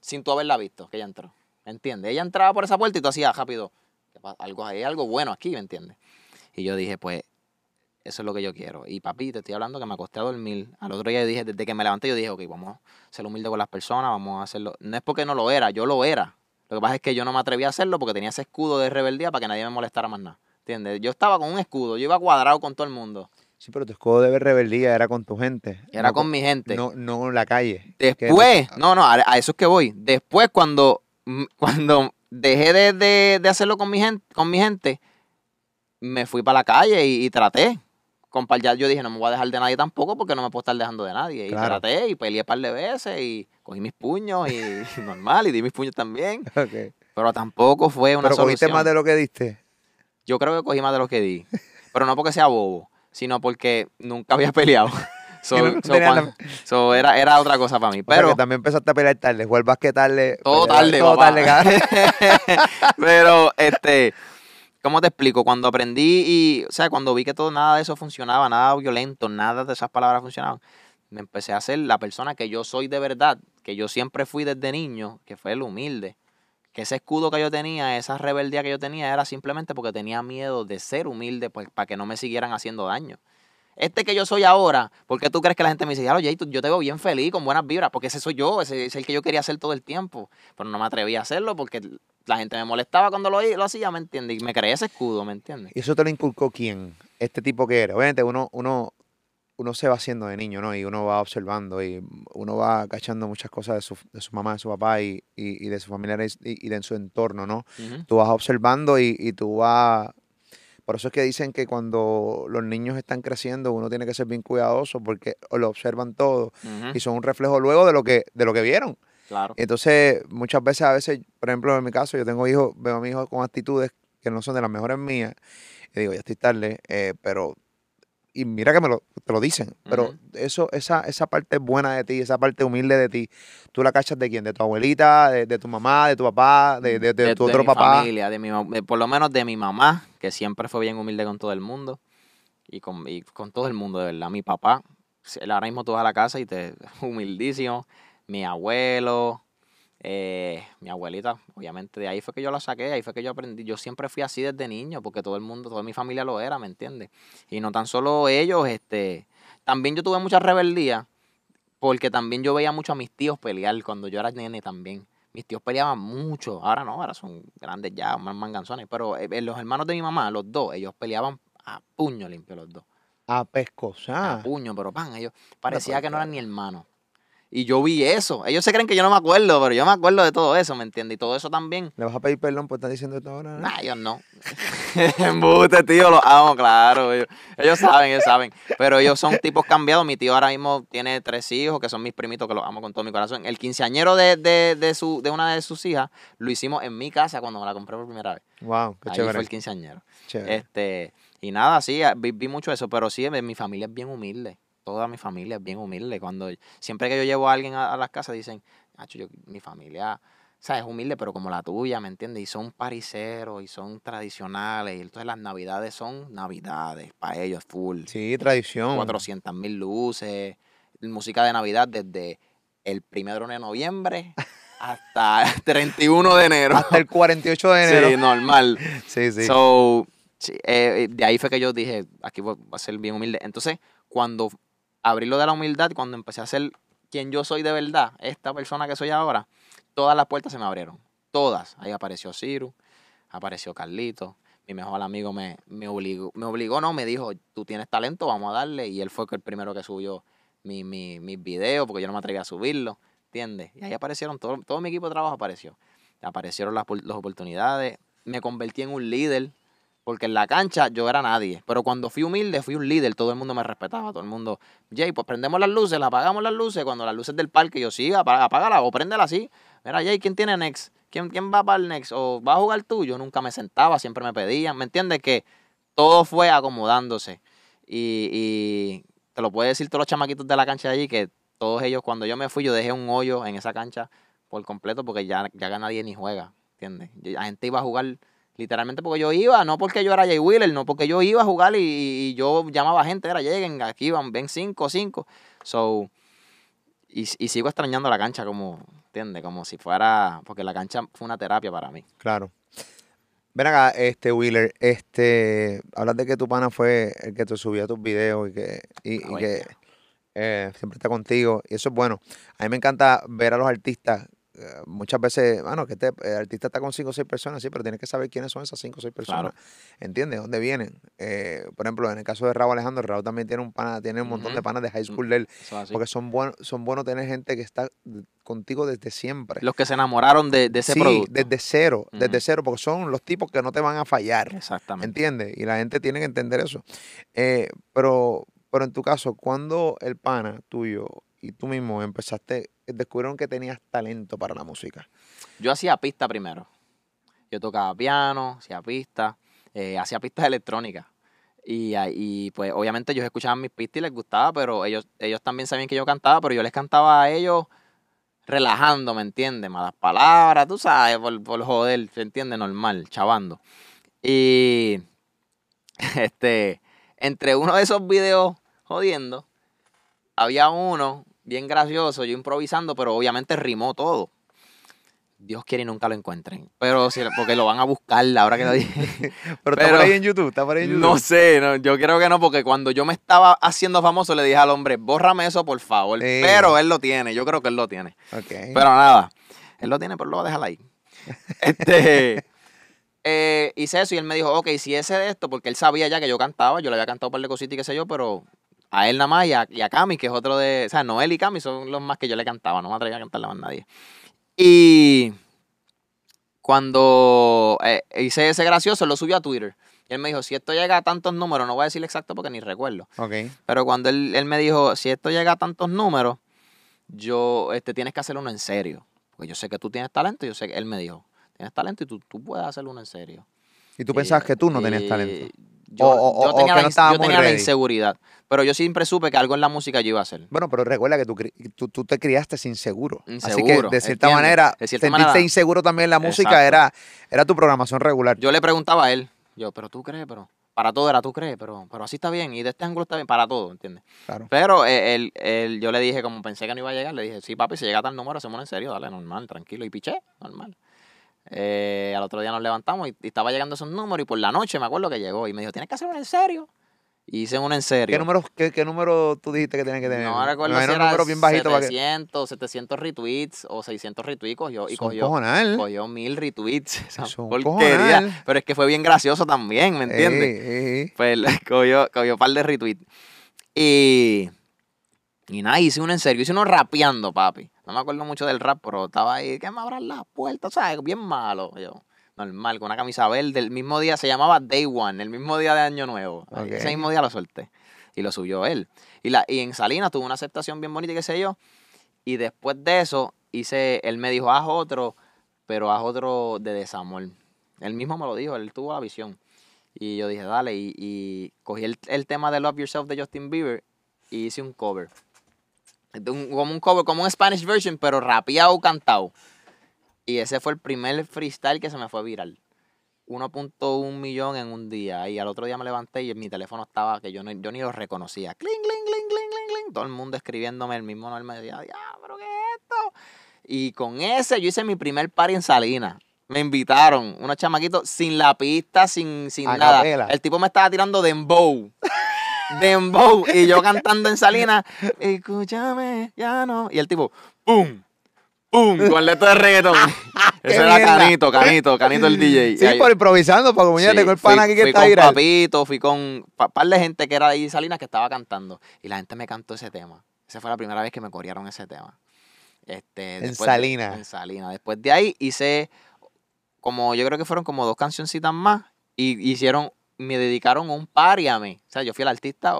sin tú haberla visto, que ella entró. ¿Me entiendes? Ella entraba por esa puerta y tú hacías rápido, "¿Qué pasa? algo, hay algo bueno aquí, ¿me entiendes? Y yo dije, pues, eso es lo que yo quiero. Y papi, te estoy hablando que me acosté a dormir. Al otro día dije, desde que me levanté, yo dije, ok, vamos a ser humilde con las personas, vamos a hacerlo. No es porque no lo era, yo lo era. Lo que pasa es que yo no me atreví a hacerlo porque tenía ese escudo de rebeldía para que nadie me molestara más nada. ¿Entiendes? Yo estaba con un escudo, yo iba cuadrado con todo el mundo. Sí, pero tu escudo de rebeldía era con tu gente. Era no con mi gente. No, no en la calle. Después, no, no, a, a eso es que voy. Después, cuando, mm, (laughs) cuando dejé de, de- de hacerlo con mi gente, con mi gente, me fui para la calle y, y traté. Con par- ya yo dije, no me voy a dejar de nadie tampoco porque no me puedo estar dejando de nadie. Y Claro. traté y peleé un par de veces y cogí mis puños y, (laughs) y normal y di mis puños también. (laughs) Ok. Pero tampoco fue una Pero cogiste solución. más de lo que diste. Yo creo que cogí más de lo que di. Pero no porque sea bobo, sino porque nunca había (laughs) peleado. (laughs) So, era, era otra cosa para mí. O sea, Pero que también empezaste a pelear tarde. El básquet tarde. Todo pelear- tarde, Todo papá. tarde. (laughs) Pero, este, ¿cómo te explico? Cuando aprendí y, o sea, cuando vi que todo, nada de eso funcionaba, nada violento, nada de esas palabras funcionaban, me empecé a ser la persona que yo soy de verdad, que yo siempre fui desde niño, que fue el humilde. Que ese escudo que yo tenía, esa rebeldía que yo tenía, era simplemente porque tenía miedo de ser humilde, pues, para que no me siguieran haciendo daño. Este que yo soy ahora, ¿por qué tú crees que la gente me dice, tú- yo te veo bien feliz, con buenas vibras? Porque ese soy yo, ese es el que yo quería hacer todo el tiempo. Pero no me atreví a hacerlo porque la gente me molestaba cuando lo, lo hacía, ¿me entiendes? Y me creé ese escudo, ¿me entiendes? ¿Y eso te lo inculcó quién? Este tipo que era. Obviamente uno, uno, uno se va haciendo de niño, ¿no? Y uno va observando y uno va cachando muchas cosas de su, de su mamá, de su papá y, y, y de su familia y, y de su entorno, ¿no? Ujú. Tú vas observando y, tú vas... Por eso es que dicen que cuando los niños están creciendo uno tiene que ser bien cuidadoso porque lo observan todo y son un reflejo luego de lo que, de lo que vieron. Claro. Entonces, muchas veces, a veces, por ejemplo, en mi caso, yo tengo hijos, veo a mis hijos con actitudes que no son de las mejores mías, y digo, ya estoy tarde, eh, pero, y mira que me lo, te lo dicen, pero eso, esa, esa parte buena de ti, esa parte humilde de ti, ¿tú la cachas de quién? ¿De tu abuelita, de, de tu mamá, de tu papá, de, de- de tu otro mi papá? familia, de mi, por lo menos de mi mamá, que siempre fue bien humilde con todo el mundo. Y con, y con todo el mundo, de verdad. Mi papá, él ahora mismo tú vas a la casa y te (laughs) humildísimo. Mi abuelo, eh, mi abuelita, obviamente de ahí fue que yo la saqué, ahí fue que yo aprendí. Yo siempre fui así desde niño, porque todo el mundo, toda mi familia lo era, ¿me entiendes? Y no tan solo ellos, este, también yo tuve mucha rebeldía, porque también yo veía mucho a mis tíos pelear cuando yo era nene también. Mis tíos peleaban mucho, ahora no, ahora son grandes ya, más manganzones, pero eh, eh, los hermanos de mi mamá, los dos, ellos peleaban a puño limpio los dos. A A pescosar. puño, pero pan, ellos parecía que no eran ni hermanos. Y yo vi eso. Ellos se creen que yo no me acuerdo, pero yo me acuerdo de todo eso, ¿me entiendes? Y todo eso también. ¿Le vas a pedir perdón por estar diciendo esto ahora? Nah, ellos no. (laughs) Embuste, tío, los amo, claro. Ellos, ellos saben, ellos saben. Pero ellos son tipos cambiados. Mi tío ahora mismo tiene tres hijos, que son mis primitos, que los amo con todo mi corazón. El quinceañero de, de, de, su, de una de sus hijas lo hicimos en mi casa cuando me la compré por primera vez. Wow, qué Ahí chévere. fue el quinceañero. chévere. Este, Y nada, sí, vi, vi mucho eso, pero sí, mi familia es bien humilde. Toda mi familia es bien humilde. Cuando siempre que yo llevo a alguien a, a las casas dicen, "Acho, yo, mi familia, o sea, es humilde, pero como la tuya, ¿me entiendes? Y son pariseros y son tradicionales. Y entonces las navidades son navidades para ellos, full. Sí, tradición. 400 mil luces, música de Navidad desde el primero de noviembre (laughs) hasta el 31 de enero. Hasta el 48 de enero. Sí, normal. (laughs) Sí, sí. So, eh, de ahí fue que yo dije, aquí voy a ser bien humilde. Entonces, cuando abrí lo de la humildad, cuando empecé a ser quien yo soy de verdad, esta persona que soy ahora, todas las puertas se me abrieron. Todas. Ahí apareció Ciru, apareció Carlito. Mi mejor amigo me, me obligó, me obligó, no, me dijo, tú tienes talento, vamos a darle. Y él fue el primero que subió mi, mi, mis videos, porque yo no me atreví a subirlo, ¿entiendes? Y ahí aparecieron, todo, todo mi equipo de trabajo apareció. Aparecieron las, las oportunidades, me convertí en un líder, porque en la cancha yo era nadie. Pero cuando fui humilde, fui un líder, todo el mundo me respetaba, todo el mundo, Jay, pues prendemos las luces, apagamos las luces, cuando las luces del parque, yo sí, apágala o préndela así. Mira, Jay, ¿quién tiene Next? ¿Quién, ¿Quién va para el Next? ¿O va a jugar tú? Yo nunca me sentaba, siempre me pedían, ¿me entiendes? Que todo fue acomodándose. Y, y te lo puede decir todos los chamaquitos de la cancha de allí, que todos ellos, cuando yo me fui, yo dejé un hoyo en esa cancha por completo porque ya, ya nadie ni juega, ¿entiendes? La gente iba a jugar literalmente porque yo iba, no porque yo era Jay Wheeler, no porque yo iba a jugar y, y yo llamaba a gente, era lleguen, aquí van, ven cinco, cinco. So, y, y sigo extrañando la cancha como, ¿entiendes? Como si fuera, porque la cancha fue una terapia para mí. Claro. Ven acá, este Wheeler, este, hablas de que tu pana fue el que te subía tus videos y que, y, y que eh, siempre está contigo. Y eso es bueno. A mí me encanta ver a los artistas. Eh, muchas veces, bueno, que este el artista está con cinco o seis personas, sí, pero tienes que saber quiénes son esas cinco o seis personas. ¿Entiendes? ¿Dónde vienen? Eh, por ejemplo, en el caso de Raúl Alejandro, Raúl también tiene un pana, tiene un montón de panas de high school de él. Es. Porque son buenos, son buenos tener gente que está contigo desde siempre. Los que se enamoraron de, de ese sí, producto. desde cero, desde cero, porque son los tipos que no te van a fallar. Exactamente. ¿Entiendes? Y la gente tiene que entender eso. Eh, pero, pero en tu caso, cuando el pana tuyo y tú mismo empezaste, descubrieron que tenías talento para la música. Yo hacía pista primero. Yo tocaba piano, hacía pista, eh, hacía pistas electrónicas. Y, y, pues obviamente ellos escuchaban mis pistas y les gustaba, pero ellos, ellos también sabían que yo cantaba, pero yo les cantaba a ellos relajando, ¿me entiendes? Malas palabras, tú sabes, por, por joder, ¿se entiende? Normal, chavando. Y (laughs) este, entre uno de esos videos jodiendo, había uno bien gracioso, yo improvisando, pero obviamente rimó todo. Dios quiere y nunca lo encuentren. Pero si- porque lo van a buscar ahora que lo dije. (laughs) Pero, está por ahí en YouTube, está por ahí en YouTube. No sé, no, yo creo que no, porque cuando yo me estaba haciendo famoso le dije al hombre, bórrame eso por favor. Pero él lo tiene, yo creo que él lo tiene. Ok. Pero nada, él lo tiene, pero lo voy a dejar ahí. (laughs) Este, eh, hice eso y él me dijo, ok, si ese de esto, porque él sabía ya que yo cantaba, yo le había cantado un par de cositas y qué sé yo, pero a él nada más y a, y a Cami, que es otro de, o sea, Noel y Cami son los más que yo le cantaba, no me atrevía a cantarle a más nadie. Y cuando eh, hice ese gracioso, lo subió a Twitter. Y él me dijo, si esto llega a tantos números, no voy a decir exacto porque ni recuerdo. Ok. Pero cuando él, él me dijo, si esto llega a tantos números, yo, este, tienes que hacer uno en serio. Porque yo sé que tú tienes talento, yo sé que él me dijo, tienes talento y tú, tú puedes hacer uno en serio. Y tú pensabas que tú no tenías talento. Yo, O- yo tenía, la, no yo tenía la inseguridad, pero yo siempre supe que algo en la música yo iba a hacer. Bueno, pero recuerda que tú, tú, tú te criaste inseguro. Así que Inseguro, de cierta entiendo. manera, De cierta sentirte manera- inseguro también en la música era, era tu programación regular. Yo le preguntaba a él, yo, pero tú crees, pero para todo era tú crees, pero, pero así está bien y de este ángulo está bien, para todo, ¿entiendes? Claro. Pero eh, él, él- yo le dije, como pensé que no iba a llegar, le dije, sí, papi, si llega tal número, hacemos en serio, dale, normal, tranquilo. Y piché, normal. Eh, al otro día nos levantamos y, y estaba llegando esos números y por la noche me acuerdo que llegó y me dijo, tienes que hacer uno en serio. Y hice uno en serio. ¿Qué número, qué, qué número tú dijiste que tenías que tener? No recuerdo Me si un era número bien bajito para que... 700, 700 retweets o 600 retweets cogió, y cogió, cojonal. cogió mil retweets. (laughs) Porquería. cojonal. Pero es que fue bien gracioso también, ¿me entiendes? Ey, ey, ey. Pues (laughs) cogió, cogió un par de retweets. Y, y nada, hice uno en serio, hice uno rapeando, papi. No me acuerdo mucho del rap, pero estaba ahí, que me abran las puertas, ¿sabes? Bien malo. Yo, normal, con una camisa verde. El mismo día se llamaba Day One, el mismo día de Año Nuevo. Ese mismo día lo solté. Y lo subió él. Y, la, y en Salinas tuvo una aceptación bien bonita y qué sé yo. Y después de eso, hice, él me dijo, haz otro, pero haz otro de desamor. Él mismo me lo dijo, él tuvo la visión. Y yo dije, dale, y, y cogí el, el tema de Love Yourself de Justin Bieber y hice un cover. De un- como un cover, como un Spanish version, pero rapeado, cantado. Y ese fue el primer freestyle que se me fue viral. 1.1 millón en un día. Y al otro día me levanté y mi teléfono estaba que yo, no, yo ni lo reconocía. Cling, cling, cling, cling, cling, cling. Todo el mundo escribiéndome, el mismo Noel me decía, pero ¿qué es esto? Y con ese yo hice mi primer party en Salinas. Me invitaron, unos chamaquitos sin la pista, sin, sin nada. El tipo me estaba tirando dembow. Dembow. Y yo cantando en Salinas, escúchame, ya no. Y el tipo, ¡pum! ¡pum! Con letra de reggaetón. (laughs) ¡Qué Ese era mierda! Canito, Canito, Canito el DJ. Sí, ahí- por improvisando, porque muñeca, Sí, tengo el fui- pana aquí que fui está con viral. Papito, fui con un par de gente que era de ahí Salinas que estaba cantando. Y la gente me cantó ese tema. Esa fue la primera vez que me corearon ese tema. Este, En de- Salinas. en Salinas. Después de ahí hice como, yo creo que fueron como dos cancioncitas más. Y hicieron, me dedicaron un party a mí. O sea, yo fui el artista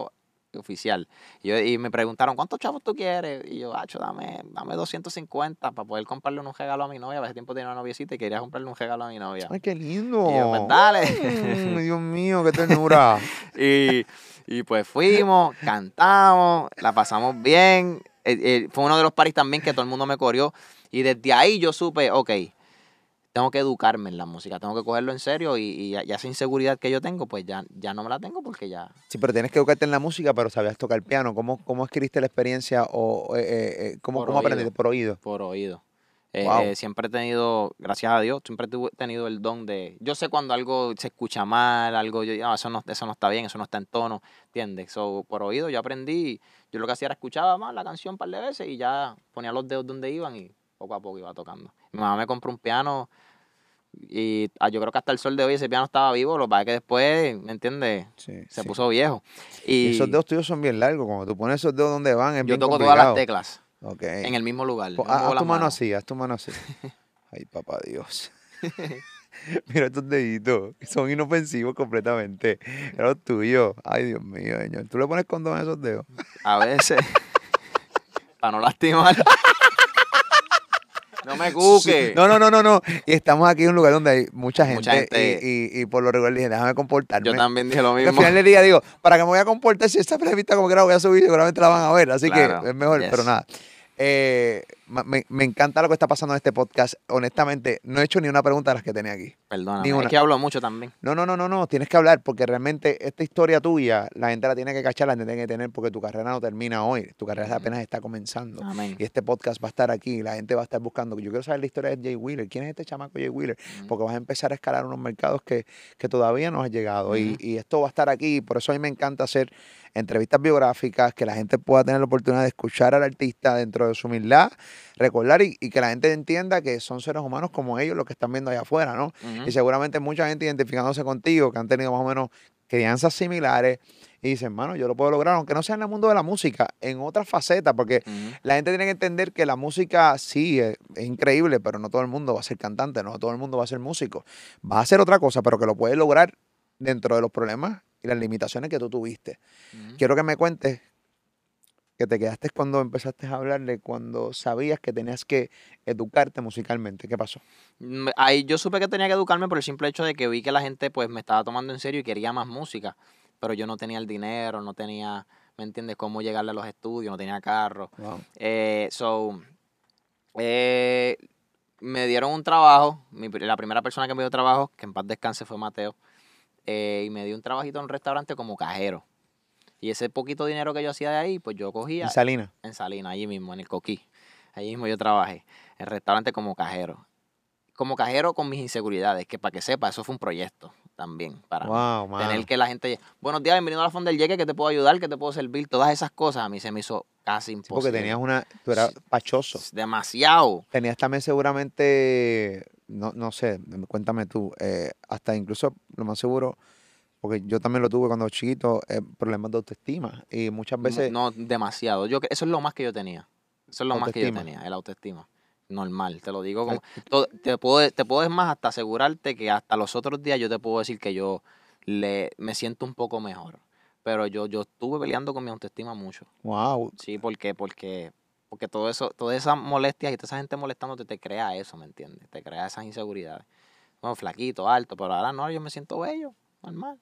oficial. Y, yo- y me preguntaron, ¿cuántos chavos tú quieres? Y yo, hacho, dame, dame 250 para poder comprarle un regalo a mi novia. A ese tiempo tenía una noviecita y quería comprarle un regalo a mi novia. Ay, qué lindo. Y yo, pues dale. Mm, Dios mío, qué ternura. (laughs) Y, y pues fuimos, cantamos, la pasamos bien. Eh, eh, fue uno de los paris también que todo el mundo me corrió. Y desde ahí yo supe, ok, tengo que educarme en la música, tengo que cogerlo en serio y, y ya, ya esa inseguridad que yo tengo, pues ya, ya no me la tengo porque ya... Sí, pero tienes que educarte en la música, pero sabías tocar piano. ¿Cómo, cómo adquiriste la experiencia o eh, eh, eh, cómo, cómo oído. aprendiste? Por oído. por oído. Eh, Wow. siempre he tenido, gracias a Dios, siempre he tenido el don de... Yo sé cuando algo se escucha mal, algo, yo, no, eso, no, eso no está bien, eso no está en tono, ¿entiendes? So, por oído yo aprendí, yo lo que hacía era escuchaba más la canción un par de veces y ya ponía los dedos donde iban y poco a poco iba tocando. Mi mamá me compró un piano y ah, yo creo que hasta el sol de hoy ese piano estaba vivo, lo que pasa es que después, ¿me entiendes? Sí, Se sí. puso viejo. Y esos dedos tuyos son bien largos. Cuando tú pones esos dedos donde van, es yo bien toco todas las teclas Ok. en el mismo lugar. No muevo haz tu mano así, haz tu mano así. (laughs) Ay, papá Dios. (laughs) (laughs) Mira estos deditos, son inofensivos completamente. Era los tuyos. Ay, Dios mío, señor. ¿Tú le pones condón a esos dedos? A veces. para no lastimar. No me cuque. No, no, no, no, no. Y estamos aquí en un lugar donde hay mucha gente. Mucha gente. Y, y- y por lo regular dije, déjame comportarme. Yo también dije lo Y al mismo. final del día digo, para que me voy a comportar, si esta entrevista como que la voy a subir, seguramente la van a ver. Así Claro, que es mejor, yes. pero nada. Eh, me, me encanta lo que está pasando en este podcast. Honestamente, no he hecho ni una pregunta de las que tenía aquí. Una. Es que hablo mucho también. No, no, no, no, no, tienes que hablar porque realmente esta historia tuya, la gente la tiene que cachar, la tiene que tener porque tu carrera no termina hoy, tu carrera apenas está comenzando. Amén. Y este podcast va a estar aquí, la gente va a estar buscando. Yo quiero saber la historia de Jay Wheeler. ¿Quién es este chamaco Jay Wheeler? Porque vas a empezar a escalar unos mercados que, que todavía no has llegado. y, y esto va a estar aquí. Por eso a mí me encanta hacer entrevistas biográficas, que la gente pueda tener la oportunidad de escuchar al artista dentro de su humildad, recordar y, y que la gente entienda que son seres humanos como ellos los que están viendo allá afuera, ¿no? Y seguramente mucha gente identificándose contigo, que han tenido más o menos crianzas similares, y dicen, mano, yo lo puedo lograr, aunque no sea en el mundo de la música, en otras facetas, porque la gente tiene que entender que la música sí es, es increíble, pero no todo el mundo va a ser cantante, no todo el mundo va a ser músico. Va a hacer otra cosa, pero que lo puedes lograr dentro de los problemas y las limitaciones que tú tuviste. Quiero que me cuentes que te quedaste cuando empezaste a hablarle, cuando sabías que tenías que educarte musicalmente. ¿Qué pasó? Me- Ahí yo supe que tenía que educarme por el simple hecho de que vi que la gente pues me estaba tomando en serio y quería más música, pero yo no tenía el dinero, no tenía, ¿me entiendes?, cómo llegarle a los estudios, no tenía carro. Eh, so, eh, me dieron un trabajo, mi la primera persona que me dio trabajo, que en paz descanse fue Mateo, eh, y me dio un trabajito en un restaurante como cajero. Y ese poquito dinero que yo hacía de ahí, pues yo cogía En Salina. en Salina, allí mismo, en el Coquí. Allí mismo yo trabajé, en restaurante como cajero. Como cajero con mis inseguridades, que para que sepa, eso fue un proyecto también para mí. Wow, mano. Tener que la gente, buenos días, bienvenido a la Fonda del Yeque, que te puedo ayudar, que te puedo servir, todas esas cosas a mí se me hizo casi Sí, imposible. porque tenías una, tú eras pachoso. Demasiado. Tenías también seguramente, no, no sé, cuéntame tú, eh, hasta incluso lo más seguro, porque yo también lo tuve cuando chiquito, eh, problemas de autoestima. Y muchas veces, No, demasiado. Yo, eso es lo más que yo tenía. Eso es lo más que yo tenía, el autoestima. Normal, te lo digo como... todo- te, puedo, te puedo, es más, hasta asegurarte que hasta los otros días yo te puedo decir que yo le, me siento un poco mejor. Pero yo, yo estuve peleando con mi autoestima mucho. wow, Sí, porque, porque, porque todo eso, todas esas molestias y toda esa gente molestándote te crea eso, ¿me entiendes? Te crea esas inseguridades. Bueno, flaquito, alto, pero ahora no, yo me siento bello. normal.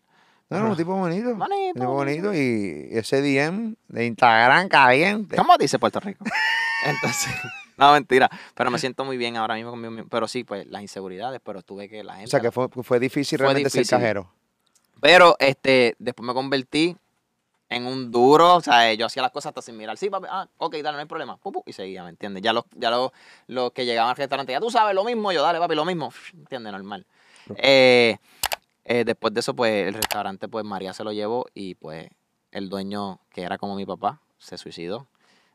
No, no, un tipo bonito. Un tipo bonito y ese DM de Instagram caliente. ¿Cómo dice Puerto Rico? (laughs) Entonces, no, mentira. Pero me siento muy bien ahora mismo conmigo mismo. Pero sí, pues las inseguridades, pero tuve que la gente. O sea, que fue, fue difícil Fue realmente difícil. ser cajero. Pero este, después me convertí en un duro, o sea, yo hacía las cosas hasta sin mirar. Sí, papi, ah, ok, dale, no hay problema. Pum, pum, y seguía, ¿me entiendes? Ya los, ya los, los que llegaban al restaurante, ya tú sabes, lo mismo, yo, dale, papi, lo mismo. ¿Entiendes? Normal. Eh, eh, después de eso, pues, el restaurante, pues, María se lo llevó y, pues, el dueño, que era como mi papá, se suicidó.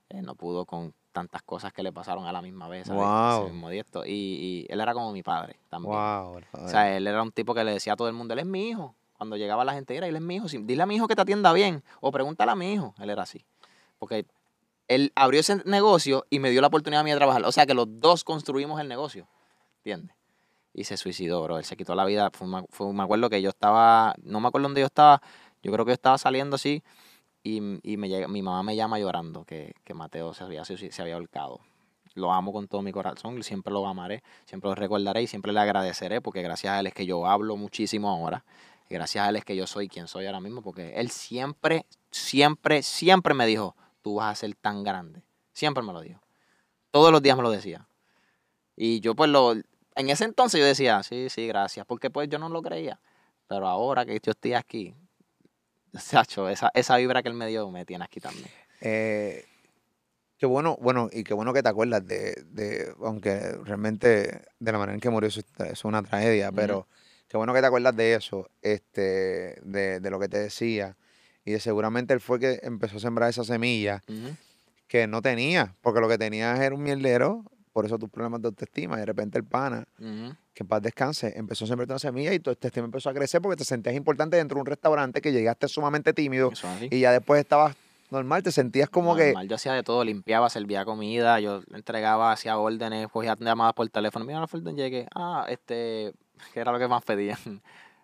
Eh, no pudo con tantas cosas que le pasaron a la misma vez, ¿sabes? Wow. Mismo. Y, y él era como mi padre también. Wow. O sea, él era un tipo que le decía a todo el mundo, él es mi hijo. Cuando llegaba la gente, era, él es mi hijo. Si- Dile a mi hijo que te atienda bien. O pregúntale a mi hijo. Él era así. Porque él abrió ese negocio y me dio la oportunidad a mí de trabajar. O sea, que los dos construimos el negocio. ¿Entiendes? Y se suicidó, bro. Él se quitó la vida. Fue, fue- me acuerdo que yo estaba, no me acuerdo dónde yo estaba. Yo creo que yo estaba saliendo así. Y, y me llega, mi mamá me llama llorando que, que Mateo se había, se había ahorcado. Lo amo con todo mi corazón, siempre lo amaré, siempre lo recordaré y siempre le agradeceré porque gracias a él es que yo hablo muchísimo ahora. Y gracias a él es que yo soy quien soy ahora mismo porque él siempre, siempre, siempre me dijo, tú vas a ser tan grande. Siempre me lo dijo. Todos los días me lo decía. Y yo pues lo, en ese entonces yo decía, sí, sí, gracias, porque pues yo no lo creía. Pero ahora que yo estoy aquí, Sacho, esa, esa vibra que él me dio me tiene aquí también. Eh, qué bueno, bueno, y qué bueno que te acuerdas de, de aunque realmente de la manera en que murió eso, es una tragedia, pero qué bueno que te acuerdas de eso, este, de, de lo que te decía, y de seguramente él fue que empezó a sembrar esa semilla que no tenía, porque lo que tenías era un mierdero, por eso tus problemas de autoestima, y de repente el pana, que en paz descanse, empezó a sembrar una semilla y tu autoestima empezó a crecer porque te sentías importante dentro de un restaurante que llegaste sumamente tímido Eso es así. y ya después estabas normal, te sentías como que... Normal, Yo hacía de todo, limpiaba, servía comida, yo entregaba, hacía órdenes, cogía llamadas por teléfono. Mira, la orden llegué. Ah, este, (laughs) ¿qué era lo que más pedían?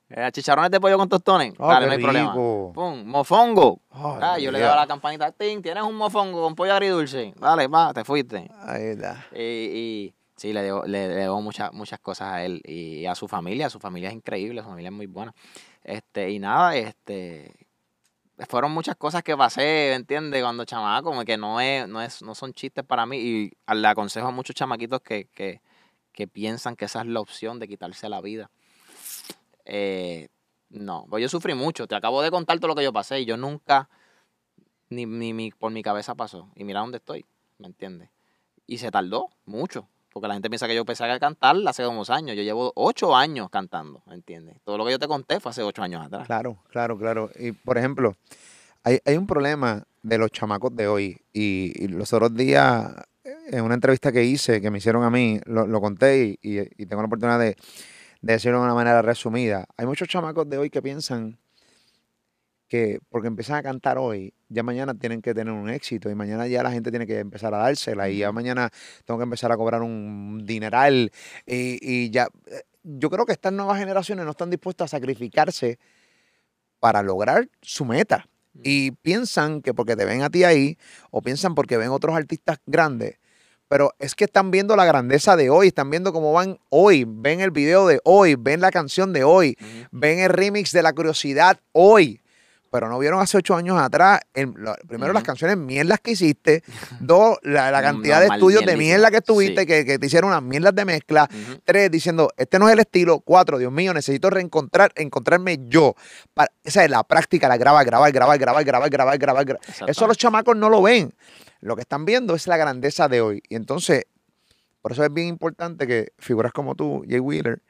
Eh, chicharrones de pollo con tostones. Ah, Dale, no hay problema. Pum, mofongo. Ah, yo le daba la campanita, ting, tienes un mofongo con pollo agridulce. Dale, va, te fuiste. Ahí está. Y, y sí, le debo, le, le debo muchas, muchas cosas a él y a su familia. Su familia es increíble, su familia es muy buena. Este, y nada, este fueron muchas cosas que pasé, ¿entiendes? Cuando chamaco, como que no es, no es, no son chistes para mí. Y le aconsejo a muchos chamaquitos que, que, que piensan que esa es la opción de quitarse la vida. Eh, no, pues yo sufrí mucho. Te acabo de contar todo lo que yo pasé y yo nunca, ni, ni mi- por mi cabeza pasó. Y mira dónde estoy, ¿me entiendes? Y se tardó mucho, porque la gente piensa que yo empecé a cantar hace unos años. Yo llevo ocho años cantando, ¿me entiendes? Todo lo que yo te conté fue hace ocho años atrás. Claro, claro, claro. Y por ejemplo, hay, hay un problema de los chamacos de hoy. Y, los otros días, eh, en una entrevista que hice, que me hicieron a mí, lo, lo conté y- y tengo la oportunidad de, de decirlo de una manera resumida. Hay muchos chamacos de hoy que piensan que porque empiezan a cantar hoy, ya mañana tienen que tener un éxito y mañana ya la gente tiene que empezar a dársela y ya mañana tengo que empezar a cobrar un dineral y, y ya, yo creo que estas nuevas generaciones no están dispuestas a sacrificarse para lograr su meta y piensan que porque te ven a ti ahí o piensan porque ven otros artistas grandes, pero es que están viendo la grandeza de hoy, están viendo cómo van hoy, ven el video de hoy, ven la canción de hoy, ven el remix de La Curiosidad hoy. Pero no vieron hace ocho años atrás, el- lo- primero las canciones mierdas que hiciste, (laughs) dos, la, la cantidad de estudios de mierda que estuviste, Sí. que, que te hicieron unas mierdas de mezcla. Tres, diciendo, este no es el estilo. Cuatro, Dios mío, necesito reencontrar, encontrarme yo. Para, esa es la práctica, la grabar, grabar, grabar, grabar, grabar, grabar, grabar. grabar. Eso los chamacos no lo ven. Lo que están viendo es la grandeza de hoy. Y entonces, por eso es bien importante que figuras como tú, Jay Wheeler,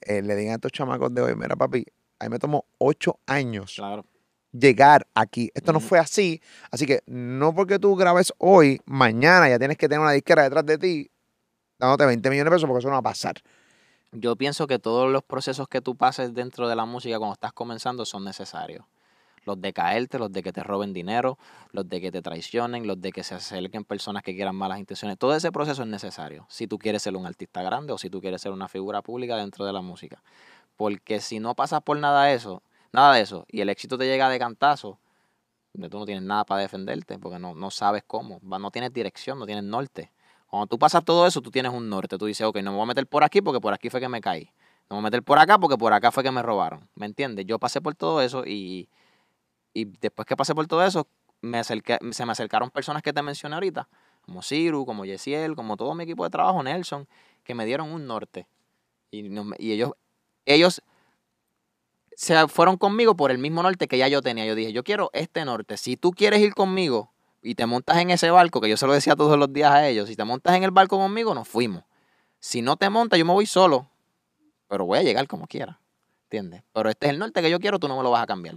eh, le digan a estos chamacos de hoy, mira papi, a mí me tomó ocho años Claro. llegar aquí. Esto no fue así. Así que no porque tú grabes hoy, mañana ya tienes que tener una disquera detrás de ti dándote 20 millones de pesos porque eso no va a pasar. Yo pienso que todos los procesos que tú pases dentro de la música cuando estás comenzando son necesarios. Los de caerte, los de que te roben dinero, los de que te traicionen, los de que se acerquen personas que quieran malas intenciones. Todo ese proceso es necesario si tú quieres ser un artista grande o si tú quieres ser una figura pública dentro de la música. Porque si no pasas por nada de eso, nada de eso, y el éxito te llega de cantazo, tú no tienes nada para defenderte, porque no, no sabes cómo, no tienes dirección, no tienes norte. Cuando tú pasas todo eso, tú tienes un norte. Tú dices, ok, no me voy a meter por aquí porque por aquí fue que me caí. no me voy a meter por acá porque por acá fue que me robaron. ¿Me entiendes? Yo pasé por todo eso y, y después que pasé por todo eso, me acerqué, se me acercaron personas que te mencioné ahorita, como Ciru, como Yesiel, como todo mi equipo de trabajo, Nelson, que me dieron un norte. Y, y ellos, ellos se fueron conmigo por el mismo norte que ya yo tenía. Yo dije, yo quiero este norte. Si tú quieres ir conmigo y te montas en ese barco, que yo se lo decía todos los días a ellos, si te montas en el barco conmigo, nos fuimos. Si no te montas, yo me voy solo, pero voy a llegar como quiera. ¿Entiendes? Pero este es el norte que yo quiero, tú no me lo vas a cambiar.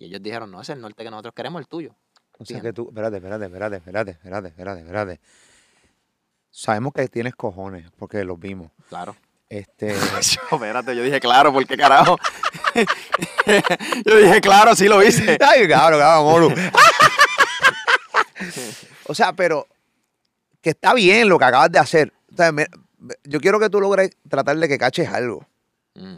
Y ellos dijeron, no, es el norte que nosotros queremos, el tuyo. O sea que tú, espérate, espérate, espérate, espérate, espérate, espérate, espérate. Sabemos que tienes cojones, porque los vimos. Claro. Este, (laughs) Yo, espérate, yo dije, claro, ¿por qué carajo? (laughs) yo dije, claro, sí lo hice. (laughs) ay, cabrón, cabrón, Molu. o sea, pero que está bien lo que acabas de hacer. O sea, me- yo quiero que tú logres tratar de que caches algo. Mm,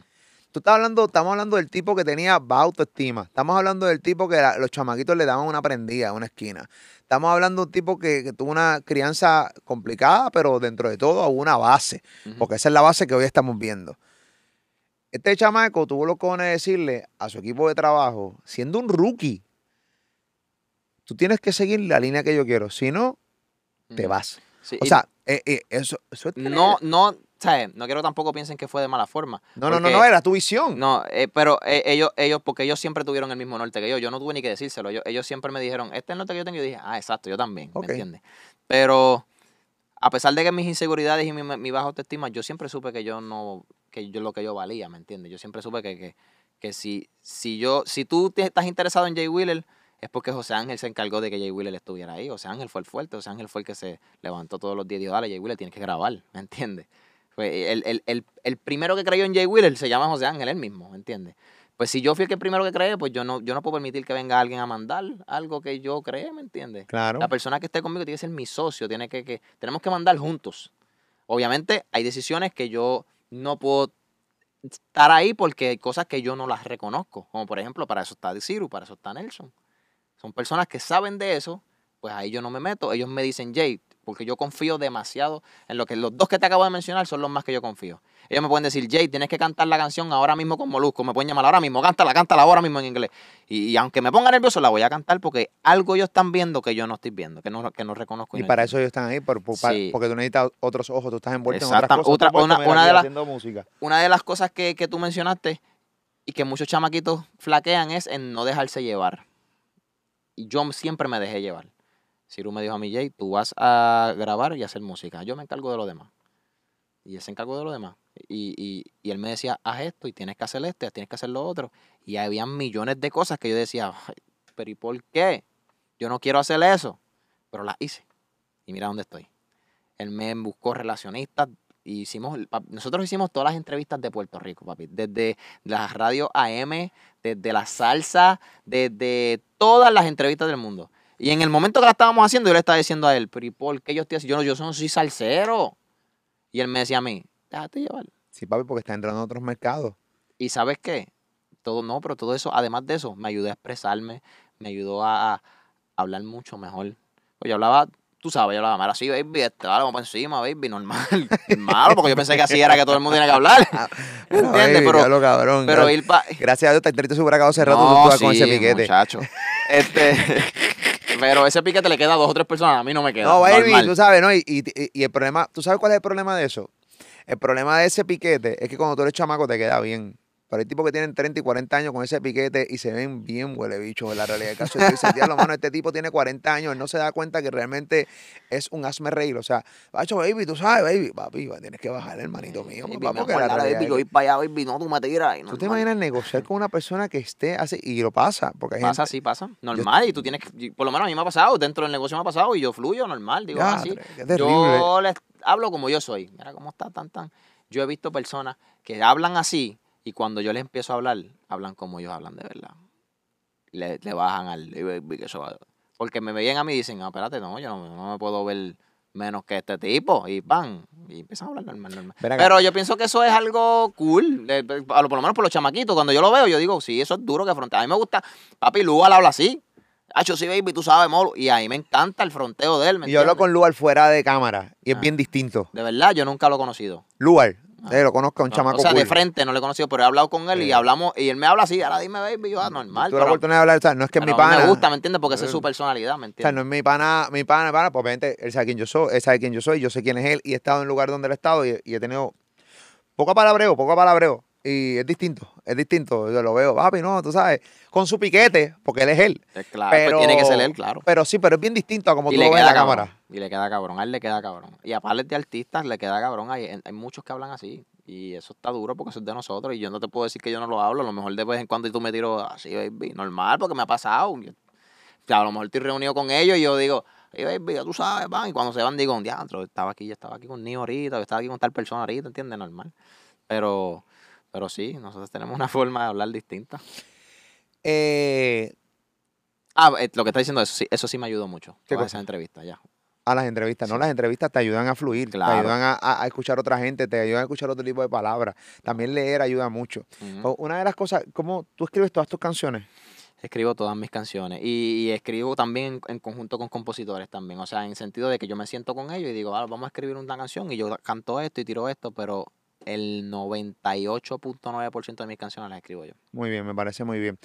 Tú estás hablando, estamos hablando del tipo que tenía baja autoestima. Estamos hablando del tipo que la- los chamaquitos le daban una prendida en una esquina. Estamos hablando de un tipo que, que tuvo una crianza complicada, pero dentro de todo hubo una base. Porque esa es la base que hoy estamos viendo. Este chamaco tuvo los cojones de decirle a su equipo de trabajo, siendo un rookie, tú tienes que seguir la línea que yo quiero. Si no, te vas. Sí, O sea, eh, eh, eso, eso es tener- no, no, ¿sabes? No quiero que tampoco piensen que fue de mala forma. no, no, no, no, era tu visión. No, eh, pero eh, ellos, ellos, porque ellos siempre tuvieron el mismo norte que yo. Yo no tuve ni que decírselo. Ellos, ellos siempre me dijeron, este es el norte que yo tengo. Y yo dije, ah, exacto, yo también. ¿me entiendes? Pero a pesar de que mis inseguridades y mi, mi baja autoestima, yo siempre supe que yo no, que yo lo que yo valía, ¿me entiendes? Yo siempre supe que, que, que si, si yo, si tú te- estás interesado en Jay Wheeler, es porque José Ángel se encargó de que Jay Wheeler estuviera ahí. José Ángel fue el fuerte, José Ángel fue el que se levantó todos los días y dijo, dale, Jay Wheeler tienes que grabar, ¿me entiendes? Fue el, el, el, el primero que creyó en Jay Wheeler se llama José Ángel, él mismo, ¿me entiendes? Pues si yo fui el que primero que creé, pues yo no, yo no puedo permitir que venga alguien a mandar algo que yo creé, ¿me entiendes? Claro. La persona que esté conmigo tiene que ser mi socio, tiene que, que, tenemos que mandar juntos. Obviamente hay decisiones que yo no puedo estar ahí porque hay cosas que yo no las reconozco. Como por ejemplo, para eso está Ciru, para eso está Nelson. Son personas que saben de eso, pues ahí yo no me meto. Ellos me dicen, Jay, porque yo confío demasiado en lo que los dos que te acabo de mencionar son los más que yo confío. Ellos me pueden decir, Jay, tienes que cantar la canción ahora mismo con Molusco. Me pueden llamar ahora mismo, cántala, cántala ahora mismo en inglés. Y, y aunque me ponga nervioso, la voy a cantar porque algo ellos están viendo que yo no estoy viendo, que no, que no reconozco. Y no para entiendo. eso ellos están ahí, por- por- para- Sí. porque tú necesitas otros ojos, tú estás envuelto en otras cosas. otra- una- una de las- música. Una de las cosas que, que tú mencionaste y que muchos chamaquitos flaquean es en no dejarse llevar. Y yo siempre me dejé llevar. Ciru me dijo a mí, Jay, tú vas a grabar y hacer música. Yo me encargo de lo demás. Y él se encargó de lo demás. Y, y, y él me decía, haz esto y tienes que hacer esto, tienes que hacer lo otro. Y había millones de cosas que yo decía, "Ay, pero ¿y por qué? Yo no quiero hacer eso. Pero las hice. Y mira dónde estoy. Él me buscó relacionistas. Hicimos, nosotros hicimos todas las entrevistas de Puerto Rico, papi. Desde las radios AM, desde la salsa, desde todas las entrevistas del mundo. Y en el momento que la estábamos haciendo, yo le estaba diciendo a él, pero ¿y por qué yo estoy así? Yo no, yo no soy salsero. Y él me decía a mí, déjate llevar. Sí, papi, porque está entrando en otros mercados. Y ¿sabes qué? Todo, no, pero todo eso, además de eso, me ayudó a expresarme, me ayudó a, a hablar mucho mejor. Pues yo hablaba, tú sabes, yo hablaba mal así, baby, este, dale, vamos encima, baby, normal. (laughs) Malo, porque yo pensé que así era que todo el mundo tiene que hablar. (laughs) ¿Me Pero, entiendes? baby, Pero, cabrón. pero ir para... Gracias a Dios, te entraste súper acabado tú No, estabas con ese sí, piquete. muchacho. (laughs) Este, pero ese piquete le queda a dos o tres personas, a mí no me queda. No, baby, normal. tú sabes, ¿no? Y, y- y el problema, ¿tú sabes cuál es el problema de eso? El problema de ese piquete es que cuando tú eres chamaco te queda bien. Pero hay tipos que tienen 30 y 40 años con ese piquete y se ven bien huele bichos en la realidad del caso. Tú dices, diablo, mano, este tipo tiene 40 años, él no se da cuenta que realmente es un hazme reír. O sea, bacho, baby, tú sabes, baby, papi, tienes que bajar, hermanito mío, Baby, papá, porque la realidad baby, es yo que- voy para allá, baby, no, tú me tiras. ¿Tú te imaginas negociar con una persona que esté así y lo pasa? Porque hay Pasa, gente, sí, pasa. Normal. Y tú tienes que, por lo menos a mí me ha pasado, dentro del negocio me ha pasado y yo fluyo normal. Digo, Ya, así. Yo les hablo como yo soy. Mira cómo está tan, tan. Yo he visto personas que hablan así y cuando yo les empiezo a hablar, hablan como ellos hablan de verdad. Le, le bajan al. Porque me veían a mí y dicen, no, espérate, no, yo no, no me puedo ver menos que este tipo. Y pan. Y empiezan a hablar normal, normal. Pero yo pienso que eso es algo cool. de- Por lo por lo menos por los chamaquitos. Cuando yo lo veo, yo digo, sí, eso es duro que afrontar. A mí me gusta. Papi, Lugar habla así. Hacho, sí, baby, tú sabes, molo. Y a mí me encanta el fronteo de él. ¿me Y yo hablo con Lugar fuera de cámara y es Ah. bien distinto. De verdad, yo nunca lo he conocido. Lugar, Eh, lo conozco, un No, chamaco o sea, de frente no le he conocido, pero he hablado con él y hablamos, y él me habla así, ahora dime, baby, yo, ah, normal. Tuve la oportunidad de hablar, ¿sabes? no es que es mi pana. Me gusta, ¿me entiendes? Porque esa es su personalidad, ¿me O sea, entiendes? no es mi pana, mi pana, pana, pues obviamente él sabe quién yo soy, él sabe quién yo soy, yo sé quién es él y he estado en el lugar donde él ha estado y, y he tenido poco palabreo, poco palabreo. Y es distinto, es distinto. Yo lo veo, papi, no, tú sabes, con su piquete, porque él es él. Claro, pero- pues tiene que ser él, claro. Pero sí, pero es bien distinto a como y tú lo ves en la cabrón. cámara. Y le queda cabrón, a él le queda cabrón. Y aparte de artistas, le queda cabrón. Hay, hay muchos que hablan así. Y eso está duro porque eso es de nosotros. Y yo no te puedo decir que yo no lo hablo. A lo mejor de vez en cuando tú me tiro así, baby. Normal, porque me ha pasado. Yo- o sea, a lo mejor estoy reunido con ellos y yo digo, hey, baby, tú sabes, van. Y cuando se van, digo, un diantro, estaba aquí, yo estaba aquí con Nio ahorita, yo estaba aquí con tal persona ahorita, ¿entiendes? Normal. Pero, pero sí, nosotros tenemos una (laughs) forma de hablar distinta. Eh, Ah, eh, lo que está diciendo, eso sí, eso sí me ayudó mucho. ¿Qué Todas cosa? esas entrevistas, ya. a las entrevistas, no, las entrevistas te ayudan a fluir, te Claro. ayudan a, a- a escuchar a otra gente, te ayudan a escuchar otro tipo de palabras. También leer ayuda mucho. Una de las cosas, ¿cómo tú escribes todas tus canciones? Escribo todas mis canciones y, y escribo también en, en conjunto con compositores también. O sea, en el sentido de que yo me siento con ellos y digo, ah, vamos a escribir una canción y yo canto esto y tiro esto, pero el 98.9% de mis canciones las escribo yo. Muy bien, me parece muy bien.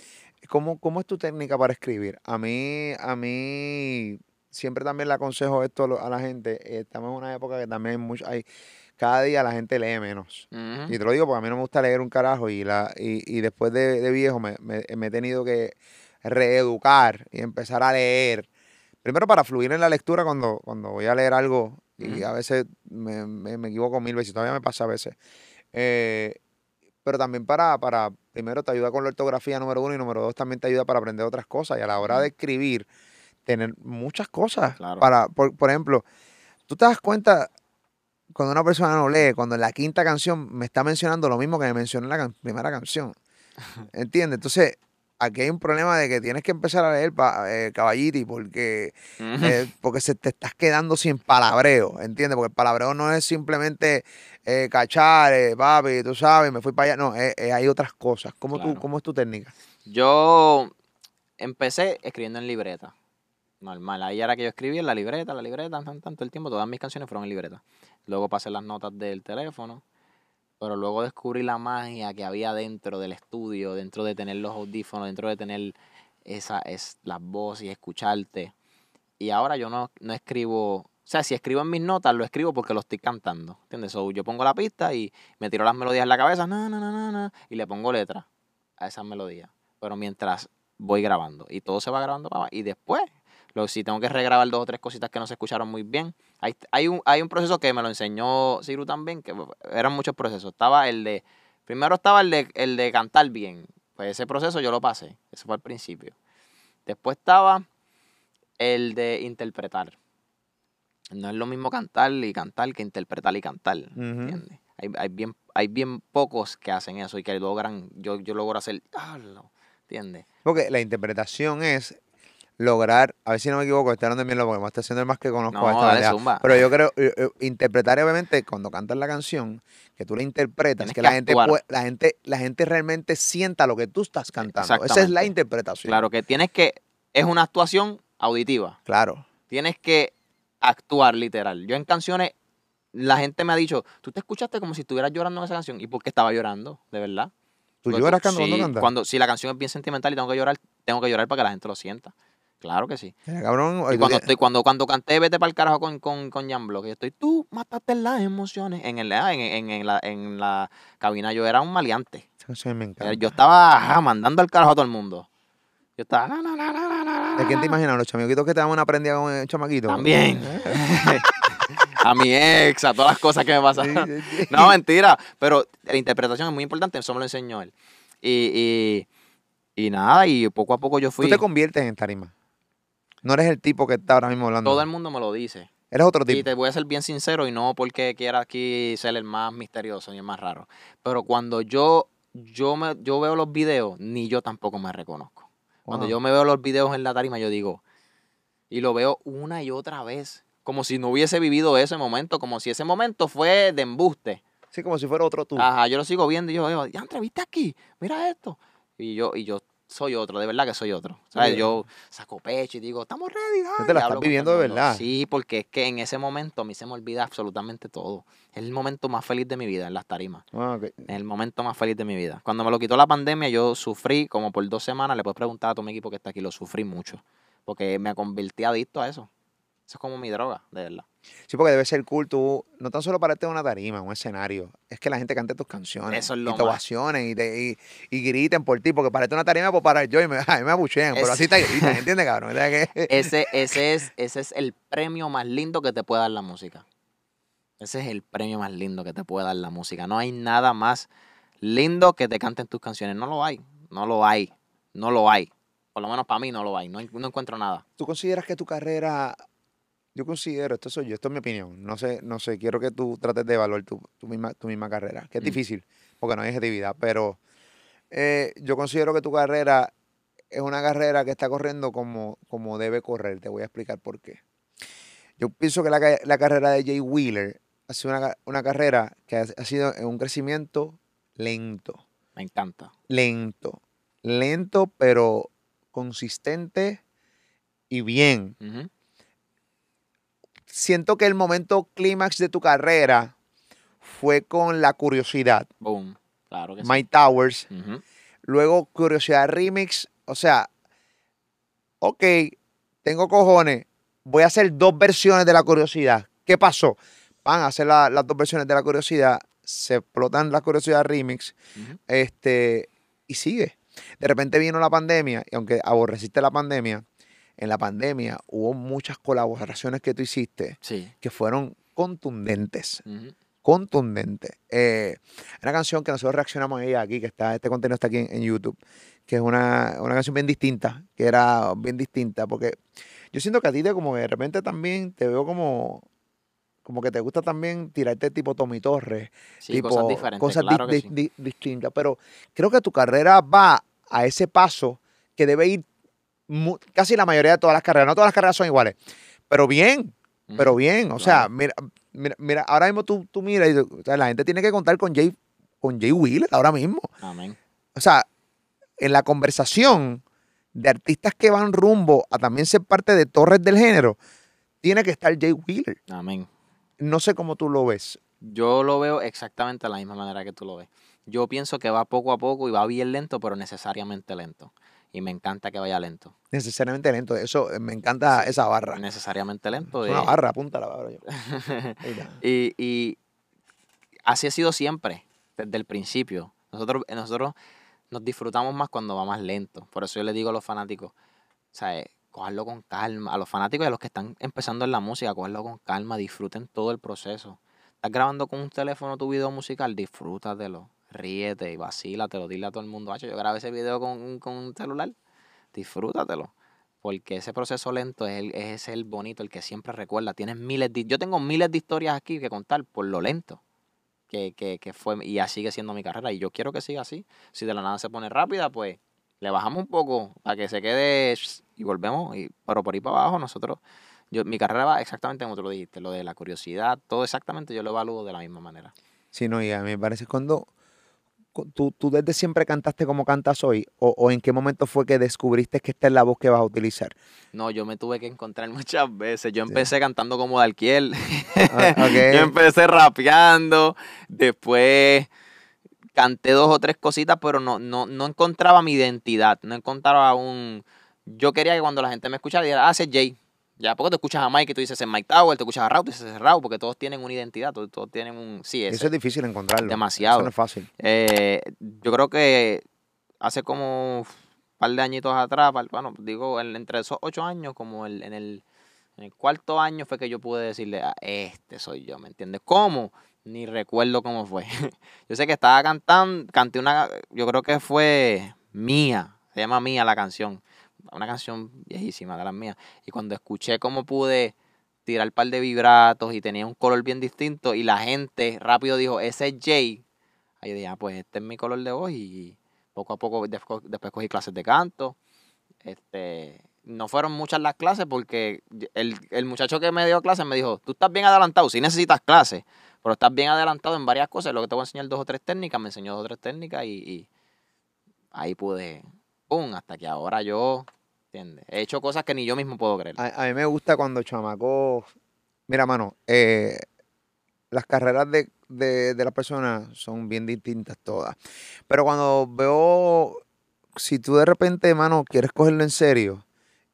¿Cómo, cómo es tu técnica para escribir? A mí, a mí siempre también le aconsejo esto a lo- a la gente. eh, Estamos en una época que también hay mucho, hay, cada día la gente lee menos. Y te lo digo porque a mí no me gusta leer un carajo y, la, y, y después de, de viejo me, me- me he tenido que reeducar y empezar a leer. Primero para fluir en la lectura cuando, cuando voy a leer algo y a veces me, me- me equivoco mil veces, todavía me pasa a veces. Eh, pero también para, para, primero te ayuda con la ortografía número uno y número dos también te ayuda para aprender otras cosas y a la hora de escribir tener muchas cosas. Claro. Para, por, por ejemplo, tú te das cuenta cuando una persona no lee, cuando en la quinta canción me está mencionando lo mismo que me mencionó en la can- primera canción. (laughs) ¿Entiendes? Entonces, aquí hay un problema de que tienes que empezar a leer eh, caballiti porque, eh, porque se te estás quedando sin palabreo, ¿entiendes? Porque el palabreo no es simplemente eh, cachar, eh, papi, tú sabes, me fui para allá. No, hay otras cosas. ¿Cómo, tú. ¿Cómo es tu técnica? Yo empecé escribiendo en libreta. Normal. Ahí era que yo escribía en la libreta, la libreta, tan, tanto el tiempo. Todas mis canciones fueron en libreta. Luego pasé las notas del teléfono. Pero luego descubrí la magia que había dentro del estudio, dentro de tener los audífonos, dentro de tener esa, es, las voces y escucharte. Y ahora yo no, no escribo. O sea, si escribo en mis notas, lo escribo porque lo estoy cantando. ¿Entiendes? So, yo pongo la pista y me tiro las melodías en la cabeza, na, na, na, na, y le pongo letra a esas melodías. Pero mientras voy grabando. Y todo se va grabando para. Y después, lo, si tengo que regrabar dos o tres cositas que no se escucharon muy bien. Hay, hay, un, hay un proceso que me lo enseñó Ciru también, que eran muchos procesos. Estaba el de. Primero estaba el de, el de cantar bien. Pues ese proceso yo lo pasé. Eso fue al principio. Después estaba el de interpretar. No es lo mismo cantar y cantar que interpretar y cantar. Ujú. ¿Entiendes? Hay, hay, bien, hay bien pocos que hacen eso y que logran. Yo, yo logro hacer. Ah, no, ¿Entiendes? Porque la interpretación es lograr, a ver si no me equivoco, estoy hablando bien porque me está haciendo el más que conozco No, a esta dale. Pero yo creo, eh, eh, interpretar obviamente cuando cantas la canción, que tú la interpretas, Tienes que, que la gente, la gente la gente realmente sienta lo que tú estás cantando. Esa es la interpretación. Claro que tienes que. Es una actuación auditiva. Claro. Tienes que actuar literal. Yo en canciones, la gente me ha dicho, tú te escuchaste como si estuvieras llorando en esa canción. ¿Y por qué estaba llorando? De verdad. ¿Tú Porque lloras cuando, sí, cuando? Cuando, si la canción es bien sentimental y tengo que llorar, tengo que llorar para que la gente lo sienta. Claro que sí. Mira, cabrón, Y cuando, tienes- estoy, cuando, cuando canté Vete para el carajo con, con, con Jan Block, yo estoy, tú mataste las emociones. En, el, ah, en, en- en la, en la cabina yo era un maleante. canción me encanta. Yo estaba ajá, mandando al carajo a todo el mundo. Yo estaba, na, na, na, na, na, na, ¿De quién te na. imaginas? ¿Los chamaquitos que te dan una prendida con el chamaquito? También. ¿Eh? (laughs) a mi ex, a todas las cosas que me pasaron. Sí, sí, sí. No, mentira. Pero la interpretación es muy importante, eso me lo enseñó él. Y, y, y nada, y poco a poco yo fui. Tú te conviertes en tarima. No eres el tipo que está ahora mismo hablando. Todo el mundo me lo dice. Eres otro Y tipo. te voy a ser bien sincero y no porque quiera aquí ser el más misterioso ni el más raro. Pero cuando yo, yo, me, yo veo los videos, ni yo tampoco me reconozco. Cuando Wow. yo me veo los videos en la tarima, yo digo, y lo veo una y otra vez, como si no hubiese vivido ese momento, como si ese momento fue de embuste. Sí, como si fuera otro tú. Ajá, yo lo sigo viendo y yo digo, ya entrevista aquí, mira esto. Y yo, y yo soy otro, de verdad que soy otro. ¿Sabes? Sí. Yo saco pecho y digo, estamos ready. Tú dale", te la estás con viviendo de verdad. Sí, porque es que en ese momento a mí se me olvida absolutamente todo. Es el momento más feliz de mi vida en las tarimas. Ah. Es el momento más feliz de mi vida. Cuando me lo quitó la pandemia, yo sufrí como por dos semanas. Le puedes preguntar a todo mi equipo que está aquí, lo sufrí mucho. Porque me convertí adicto a eso. Eso es como mi droga, de verdad. Sí, porque debe ser cool tú, no tan solo pararte en una tarima, un escenario, es que la gente cante tus canciones. Eso es lo y te más. ovacionen y, te, y, y griten por ti, porque pararte en una tarima puedo parar yo y me, (laughs) ay, me abuchean, pero así te gritan, ¿entiendes, cabrón? Que- (laughs) Ese, (laughs) ese, es, ese es el premio más lindo que te puede dar la música. Ese es el premio más lindo que te puede dar la música. No hay nada más lindo que te canten tus canciones. No lo hay. No lo hay. No lo hay. Por lo menos para mí no lo hay. No, no encuentro nada. ¿Tú consideras que tu carrera, yo considero, esto soy yo, esto es mi opinión, no sé, no sé, quiero que tú trates de evaluar tu, tu misma, tu misma carrera, que es Mm. difícil, porque no hay objetividad, pero eh, yo considero que tu carrera es una carrera que está corriendo como, como debe correr, te voy a explicar por qué. Yo pienso que la, la carrera de Jay Wheeler ha sido una, una carrera que ha, ha sido en un crecimiento lento Me encanta. lento, lento pero consistente y bien. Ujú. Siento que el momento clímax de tu carrera fue con La Curiosidad, Boom. Claro que sí. My Towers, luego Curiosidad Remix, o sea, ok, tengo cojones, voy a hacer dos versiones de La Curiosidad. ¿Qué pasó? Van a hacer la- las dos versiones de La Curiosidad, se explotan La Curiosidad Remix, este, y sigue. De repente vino la pandemia, y aunque aborreciste la pandemia, en la pandemia hubo muchas colaboraciones que tú hiciste Sí. que fueron contundentes, Ujú. contundentes. Eh, una canción que nosotros reaccionamos a ella aquí, que está, este contenido está aquí en, en YouTube, que es una, una canción bien distinta, que era bien distinta, porque yo siento que a ti te como que de repente también te veo como, como que te gusta también tirarte tipo Tommy Torres, Sí, tipo, cosas diferentes. cosas claro di- di- sí. di- distintas. Pero creo que tu carrera va a ese paso que debe ir casi la mayoría de todas las carreras. No todas las carreras son iguales, pero bien, pero bien. O sea, Claro. mira, mira, mira, ahora mismo tú, tú miras y o sea, la gente tiene que contar con Jay, con Jay Wheeler ahora mismo. Amén. O sea, en la conversación de artistas que van rumbo a también ser parte de torres del género, tiene que estar Jay Wheeler. Amén. No sé cómo tú lo ves. Yo lo veo exactamente de la misma manera que tú lo ves. Yo pienso que va poco a poco y va bien lento, pero necesariamente lento. Y me encanta que vaya lento. Necesariamente lento. Eso, eh, me encanta Sí, esa barra. Necesariamente lento. Es una eh. barra, apunta la barra. yo. (laughs) Y, y así ha sido siempre, desde el principio. Nosotros, nosotros nos disfrutamos más cuando va más lento. Por eso yo le digo a los fanáticos, ¿sabes? Cogerlo con calma. A los fanáticos y a los que están empezando en la música, cogerlo con calma, disfruten todo el proceso. Estás grabando con un teléfono tu video musical, disfrútatelo, ríete y vacílatelo, dile a todo el mundo, "Acho, yo grabé ese video con, con un celular, disfrútatelo. Porque ese proceso lento es el, es el bonito, el que siempre recuerda. Tienes miles de, yo tengo miles de historias aquí que contar por lo lento que, que, que fue y ya sigue siendo mi carrera. Y yo quiero que siga así. Si de la nada se pone rápida, pues le bajamos un poco para que se quede y volvemos. Y, pero por ahí para abajo, nosotros, yo, mi carrera va exactamente como tú lo dijiste, lo de la curiosidad, todo exactamente yo lo evalúo de la misma manera. Sí, no, y a mí me parece cuando cu- tú, tú desde siempre cantaste como cantas hoy, o, o en qué momento fue que descubriste que esta es la voz que vas a utilizar. No, yo me tuve que encontrar (laughs) muchas veces. Yo empecé cantando como Dalquiel. Ah. (laughs) Yo empecé rapeando, después canté dos o tres cositas, pero no, no, no encontraba mi identidad, no encontraba un... Yo quería que cuando la gente me escuchara dijera, ah, ese es Jay. Ya, porque tú escuchas a Mike y tú dices, es Mike Tower, te escuchas a Raúl, tú dices, Raúl, porque todos tienen una identidad, todos, todos tienen un... Sí, ese. Eso es difícil encontrarlo. Demasiado. Eso no es fácil. Eh, yo creo que hace como un par de añitos atrás, bueno, digo, en- entre esos ocho años, como el, en, el, en el cuarto año fue que yo pude decirle, ah, este soy yo, ¿me entiendes? ¿Cómo? Ni recuerdo cómo fue. (laughs) yo sé que estaba cantando, canté una, yo creo que fue Mía, se llama Mía la canción, una canción viejísima de las mías. Y cuando escuché cómo pude tirar un par de vibratos y tenía un color bien distinto y la gente rápido dijo, ese es Jay, Ahí dije, ah, pues este es mi color de voz y poco a poco después, cogí clases de canto. Este, no fueron muchas las clases porque el, el muchacho que me dio clases me dijo, tú estás bien adelantado, sí necesitas clases, pero estás bien adelantado en varias cosas. Lo que te voy a enseñar dos o tres técnicas, me enseñó dos o tres técnicas y, y ahí pude pum, hasta que ahora yo, ¿entiendes? He hecho cosas que ni yo mismo puedo creer. A, a mí me gusta cuando chamacos. Mira, mano, eh, las carreras de, de, de las personas son bien distintas todas. Pero cuando veo, si tú de repente, mano, quieres cogerlo en serio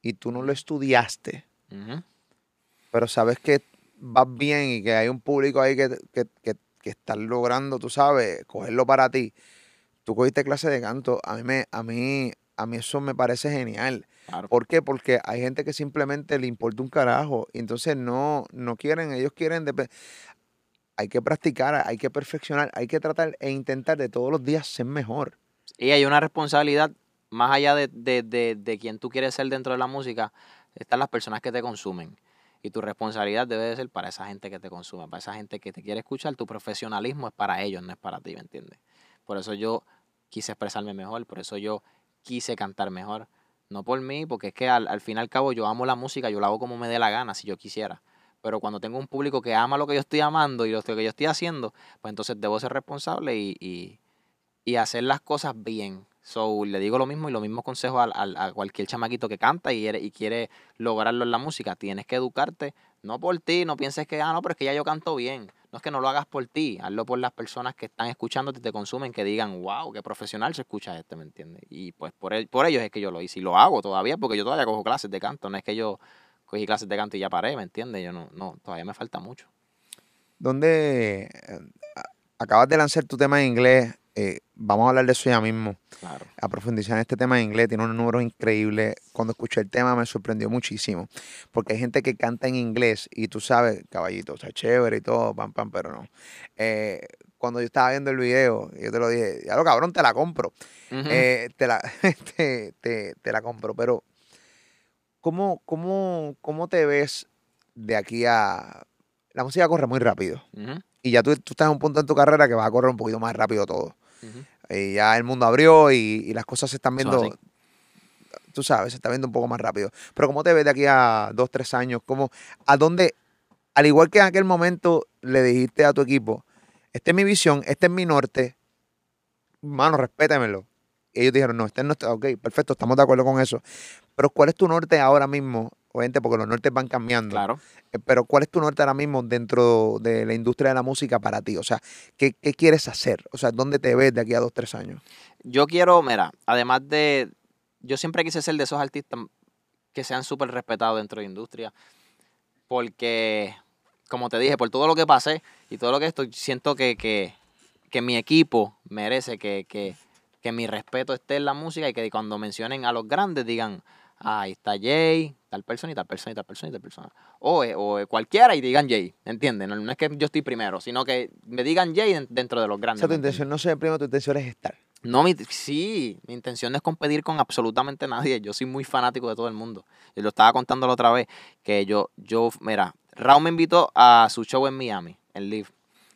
y tú no lo estudiaste, pero sabes que vas bien y que hay un público ahí que, que, que, que está logrando, tú sabes, cogerlo para ti. Tú cogiste clase de canto, a mí, me, a mí, a mí eso me parece genial. Claro. ¿Por qué? Porque hay gente que simplemente le importa un carajo y entonces no, no quieren, ellos quieren... Hay que practicar, hay que perfeccionar, hay que tratar e intentar de todos los días ser mejor. Y hay una responsabilidad más allá de, de, de, de quien tú quieres ser dentro de la música, están las personas que te consumen. Y tu responsabilidad debe de ser para esa gente que te consume, para esa gente que te quiere escuchar. Tu profesionalismo es para ellos, no es para ti, ¿me entiendes? Por eso yo quise expresarme mejor, por eso yo quise cantar mejor. No por mí, porque es que al, al fin y al cabo yo amo la música, yo la hago como me dé la gana, si yo quisiera. Pero cuando tengo un público que ama lo que yo estoy amando y lo que yo estoy haciendo, pues entonces debo ser responsable y, y, y hacer las cosas bien. So, le digo lo mismo y lo mismo consejo al- al- a, cualquier chamaquito que canta y y quiere lograrlo en la música. Tienes que educarte, no por ti, no pienses que, ah, no, pero es que ya yo canto bien. No es que no lo hagas por ti, hazlo por las personas que están escuchándote y te consumen, que digan, wow, qué profesional se escucha este, ¿me entiendes? Y pues por, el- por ellos es que yo lo hice y lo hago todavía porque yo todavía cojo clases de canto, no es que yo cogí clases de canto y ya paré, ¿me entiendes? Yo no, no, todavía me falta mucho. ¿Dónde eh, acabas de lanzar tu tema en inglés? Eh, vamos a hablar de eso ya mismo. Claro. A profundizar en este tema en inglés, tiene unos números increíbles. Cuando escuché el tema me sorprendió muchísimo. Porque hay gente que canta en inglés y tú sabes, caballito, sea, chévere y todo, pam, pam, pero no. Eh, cuando yo estaba viendo el video, yo te lo dije, ya lo cabrón, te la compro. Eh, te, la, (laughs) te, te- te la compro, pero ¿cómo, cómo, ¿cómo te ves de aquí a... La música corre muy rápido y ya tú, tú estás en un punto en tu carrera que va a correr un poquito más rápido todo. Y ya el mundo abrió y, y las cosas se están viendo, tú sabes, se está viendo un poco más rápido. Pero ¿cómo te ves de aquí a dos, tres años? ¿Cómo, ¿A dónde, al igual que en aquel momento le dijiste a tu equipo, esta es mi visión, este es mi norte, mano, respétamelo. Y ellos dijeron, no, este es nuestro, ok, perfecto, estamos de acuerdo con eso. Pero ¿cuál es tu norte ahora mismo? Obviamente porque los nortes van cambiando. Claro. Eh, Pero ¿cuál es tu norte ahora mismo dentro de la industria de la música para ti? O sea, ¿qué, qué quieres hacer? O sea, ¿dónde te ves de aquí a dos, tres años? Yo quiero, mira, además de. Yo siempre quise ser de esos artistas que sean súper respetados dentro de la industria. Porque, como te dije, por todo lo que pasé y todo lo que estoy, siento que, que, que mi equipo merece que, que, que mi respeto esté en la música y que cuando mencionen a los grandes digan, ahí está Jay, tal persona y tal persona y tal persona y tal persona. O, eh, o eh, cualquiera y digan Jay, ¿entiendes? No, no es que yo estoy primero, sino que me digan Jay en- dentro de los O grandes. sea, tu intención no ser el primero, tu intención es estar. No, mi, sí, mi intención no es competir con absolutamente nadie. Yo soy muy fanático de todo el mundo. Yo lo estaba contando la otra vez, que yo, yo, mira, Raúl me invitó a su show en Miami, en Live.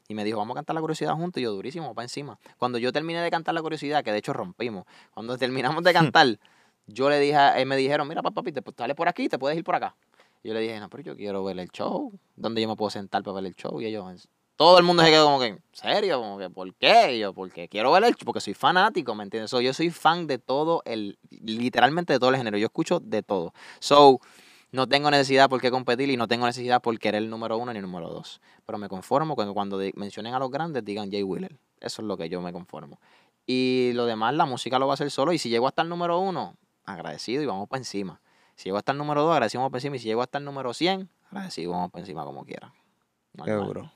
Y me dijo, vamos a cantar la curiosidad juntos. Y yo, durísimo, para encima. Cuando yo terminé de cantar la curiosidad, que de hecho rompimos, cuando terminamos de (laughs) cantar, yo le dije, a- eh, me dijeron, mira, papi, te, pues, dale por aquí, te puedes ir por acá. Yo le dije, no, pero yo quiero ver el show. ¿Dónde yo me puedo sentar para ver el show? Y ellos, todo el mundo se quedó como que, ¿en serio? Como que, ¿por qué? Y yo, porque quiero ver el show, porque soy fanático, ¿me entiendes? Yo soy fan de todo el, literalmente de todo el género. Yo escucho de todo. So, no tengo necesidad por qué competir y no tengo necesidad por querer el número uno ni el número dos. Pero me conformo con cuando mencionen a los grandes digan Jay Wheeler. Eso es lo que yo me conformo. Y lo demás, la música lo va a hacer solo. Y si llego hasta el número uno, agradecido y vamos para encima. Si llego hasta el número dos, agradecido vamos para encima. Y si llego hasta el número 100, agradecido vamos para encima como quiera. Duro.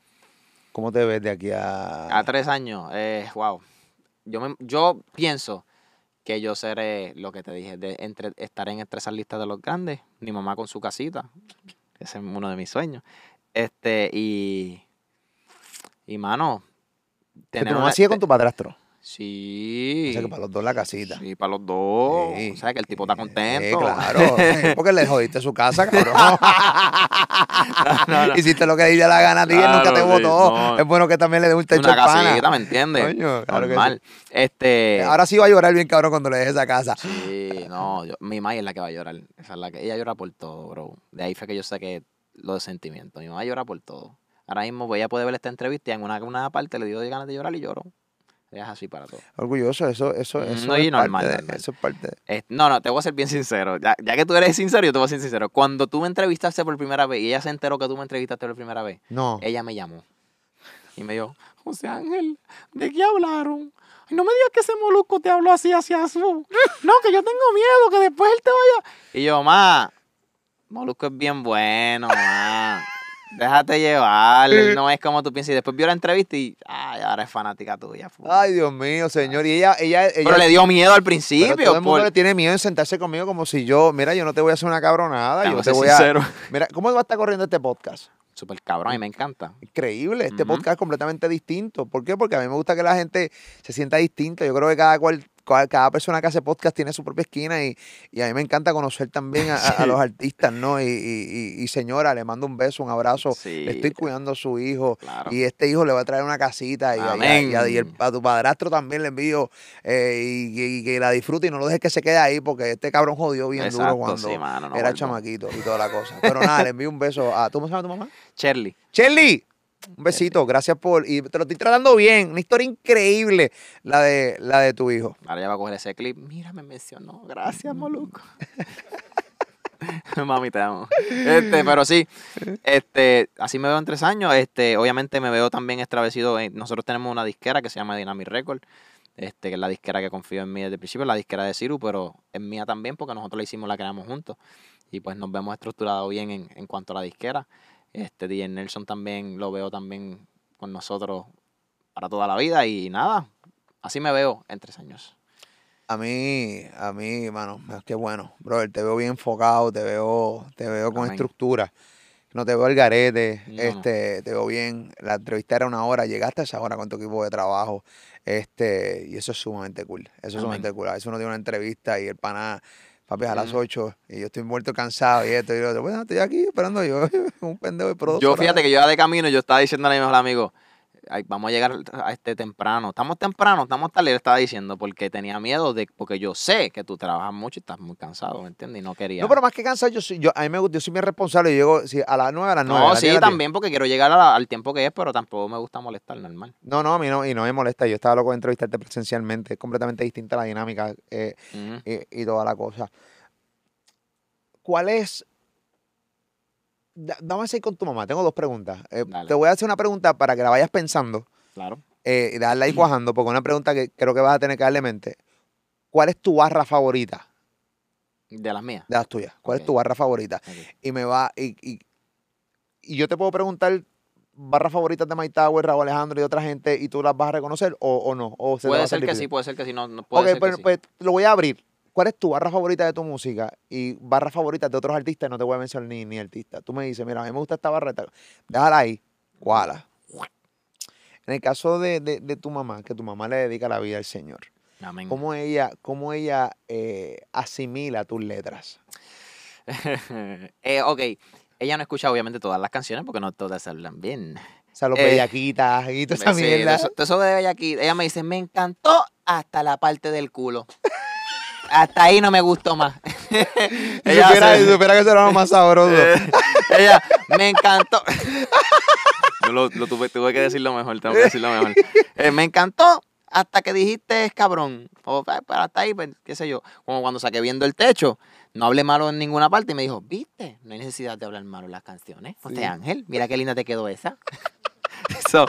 ¿Cómo te ves de aquí a...? A tres años, eh, wow. Yo, me- yo pienso que yo seré lo que te dije, de entre, estaré en entre esas listas de los grandes, mi mamá con su casita, ese es uno de mis sueños. Este, y, y mano, tener tu mamá sigue con tu padrastro. Sí. O sea, que para los dos la casita. Sí, para los dos. Sí. O sea, que el tipo está Eh, contento. claro. Eh, (laughs) Porque le jodiste su casa, cabrón. (laughs) no, no. Hiciste lo que ella la gana a ti, él nunca te Claro, sí, votó. Es bueno que también le dé un techo Una pana. casita, ¿me entiendes? Coño, claro que Normal. Este. Ahora sí va a llorar bien cabrón cuando le dejes esa casa. Sí, no, yo- mi mamá es la que va a llorar. Esa es la que, ella llora por todo, bro. De ahí fue que yo saqué lo de sentimientos. Mi mamá llora por todo. Ahora mismo ella puede ver esta entrevista y en una, una parte le dio ganas de llorar y lloro. Es así para todo. Orgulloso, eso, eso, Mm, eso, no, es, y normal, parte de, normal. eso es parte de- Eh, no, no, te voy a ser bien sincero. Ya, ya que tú eres sincero, yo te voy a ser sincero. Cuando tú me entrevistaste por primera vez y ella se enteró que tú me entrevistaste por primera vez, No. ella me llamó y me dijo, José Ángel, ¿de qué hablaron? Ay, no me digas que ese molusco te habló así hacia azul. (laughs) No, que yo tengo miedo que después él te vaya. Y yo, ma, molusco es bien bueno, ma. Déjate llevar, él no es como tú piensas. Y después vio la entrevista y, ay, ahora es fanática tuya. fu". Ay, Dios mío, señor. Y ella, ella, ella Pero le dio miedo al pero principio. todo el mundo por- le tiene miedo en sentarse conmigo como si yo, mira, yo no te voy a hacer una cabronada, yo te voy a... sincero. Mira, ¿cómo va a estar corriendo este podcast? Súper cabrón, y me encanta. Increíble, este podcast es completamente distinto. ¿Por qué? Porque a mí me gusta que la gente se sienta distinta. Yo creo que cada cual- cada persona que hace podcast tiene su propia esquina y, y a mí me encanta conocer también a, a- a los (laughs) artistas, ¿no? Y, y- señora, le mando un beso, un abrazo. Sí, Le estoy cuidando a su hijo claro. y este hijo le va a traer una casita y, a- a- a, el- a tu padrastro también le envío eh, y, que la disfrute y no lo dejes que se quede ahí porque este cabrón jodió bien duro cuando sí, mano, no era vuelvo. chamaquito y toda la cosa. Pero nada, le envío un beso a... ¿Tú me llamas tu mamá? Shirley. Shelly, un besito, gracias por. Y te lo estoy tratando bien. Una historia increíble, la de, la de tu hijo. Ahora ya va a coger ese clip. Mira, me mencionó. Gracias, Moluco. (laughs) Mami, te amo. Este, pero sí, este, así me veo en tres años. Este, obviamente me veo también extravecido. nosotros tenemos una disquera que se llama Dynamic Record. Este, que es la disquera que confío en mí desde el principio, la disquera de Ciru, pero es mía también porque nosotros la hicimos, la creamos juntos. Y pues nos vemos estructurados bien en, en cuanto a la disquera. Este, DJ Nelson también lo veo también con nosotros para toda la vida. Y nada, así me veo en tres años. A mí, a mí, mano, qué bueno. Brother, te veo bien enfocado, te veo, te veo con Amén. estructura. No te veo el garete, No, no. este, te veo bien. La entrevista era una hora, llegaste a esa hora con tu equipo de trabajo. Este, y eso es sumamente cool. Eso es Amén. sumamente cool. A veces uno tiene una entrevista y el pana, papi, a las Ujú. 8 y yo estoy muerto cansado y esto y lo otro. Bueno, estoy aquí esperando yo, (laughs) un pendejo de producto. Yo fíjate que yo iba de camino y yo estaba diciendo a mi mejor amigo, "Ay, vamos a llegar a este temprano. Estamos temprano, estamos tarde. Él estaba diciendo porque tenía miedo de, porque yo sé que tú trabajas mucho y estás muy cansado, ¿me entiendes? Y no quería. No, pero más que cansado, yo soy, yo, a mí me gusta, yo soy bien responsable. Yo llego sí, a las 9, a las 9. No, sí, también porque quiero llegar la- al tiempo que es, pero tampoco me gusta molestar, normal. No, no, a mí no, y no me molesta. Yo estaba loco de entrevistarte presencialmente. Es completamente distinta la dinámica eh, y, y toda la cosa. ¿Cuál es? Vamos a ir con tu mamá. Tengo dos preguntas. Eh, te voy a hacer una pregunta para que la vayas pensando Claro. eh, y darla ahí cuajando, porque una pregunta que creo que vas a tener que darle mente. ¿Cuál es tu barra favorita De las mías. de las tuyas? ¿Cuál es tu barra favorita? Y me va y, y, y yo te puedo preguntar barras favoritas de Mike Tower, Raúl Alejandro y otra gente y tú las vas a reconocer o, o no o se Puede ser que sí, puede ser que sí. No, no puede Ok, ser pues, que sí. pues, lo voy a abrir. ¿Cuál es tu barra favorita de tu música y barras favoritas de otros artistas? No te voy a mencionar ni, ni artista. Tú me dices, mira, a mí me gusta esta barra. Déjala ahí. ¿Cuál? En el caso de, de- de tu mamá, que tu mamá le dedica la vida al Señor, Amén. ¿cómo ella, cómo ella eh, asimila tus letras? (laughs) Eh, ok. Ella no escucha obviamente todas las canciones porque no todas hablan bien. O sea, los Eh, bellaquitas y toda esa Sí, mierda. Eso, eso de Bellaquí. Ella me dice, me encantó hasta la parte del culo. Hasta ahí no me gustó más. (laughs) (laughs) Ella, supiera, se- si supiera que será lo más sabroso. Eh, (laughs) ella, me encantó. Yo lo, lo tuve, tuve que decirlo mejor, tengo que decirlo mejor. Eh, me encantó hasta que dijiste es cabrón. O, "Ah, pero hasta ahí, pues, qué sé yo. Como cuando saqué viendo el techo, no hablé malo en ninguna parte y me dijo, viste, no hay necesidad de hablar malo en las canciones. José Sí. Ángel, mira qué linda te quedó esa. So,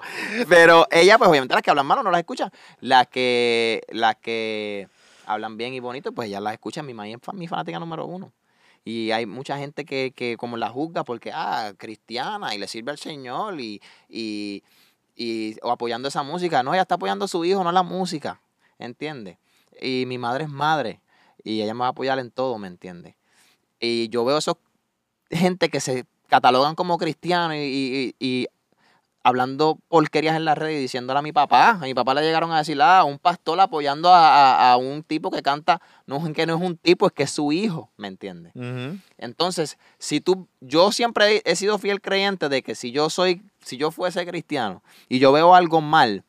pero ella, pues obviamente las que hablan malo no las escucha. Las que, las que hablan bien y bonito, pues ella las escucha. Mi mamá es mi fanática número uno. Y hay mucha gente que, que como la juzga porque, ah, cristiana y le sirve al Señor y, y, y- o apoyando esa música. No, ella está apoyando a su hijo, no la música, ¿entiendes? Y mi madre es madre y ella me va a apoyar en todo, ¿me entiendes? Y yo veo esos gente que se catalogan como cristianos y, y- y hablando porquerías en las redes y diciéndole a mi papá. A mi papá le llegaron a decir, ah, un pastor apoyando a, a- a un tipo que canta, no es que no es un tipo, es que es su hijo, ¿me entiendes? Entonces, si tú, yo siempre he, sido fiel creyente de que si yo soy, si yo fuese cristiano y yo veo algo mal,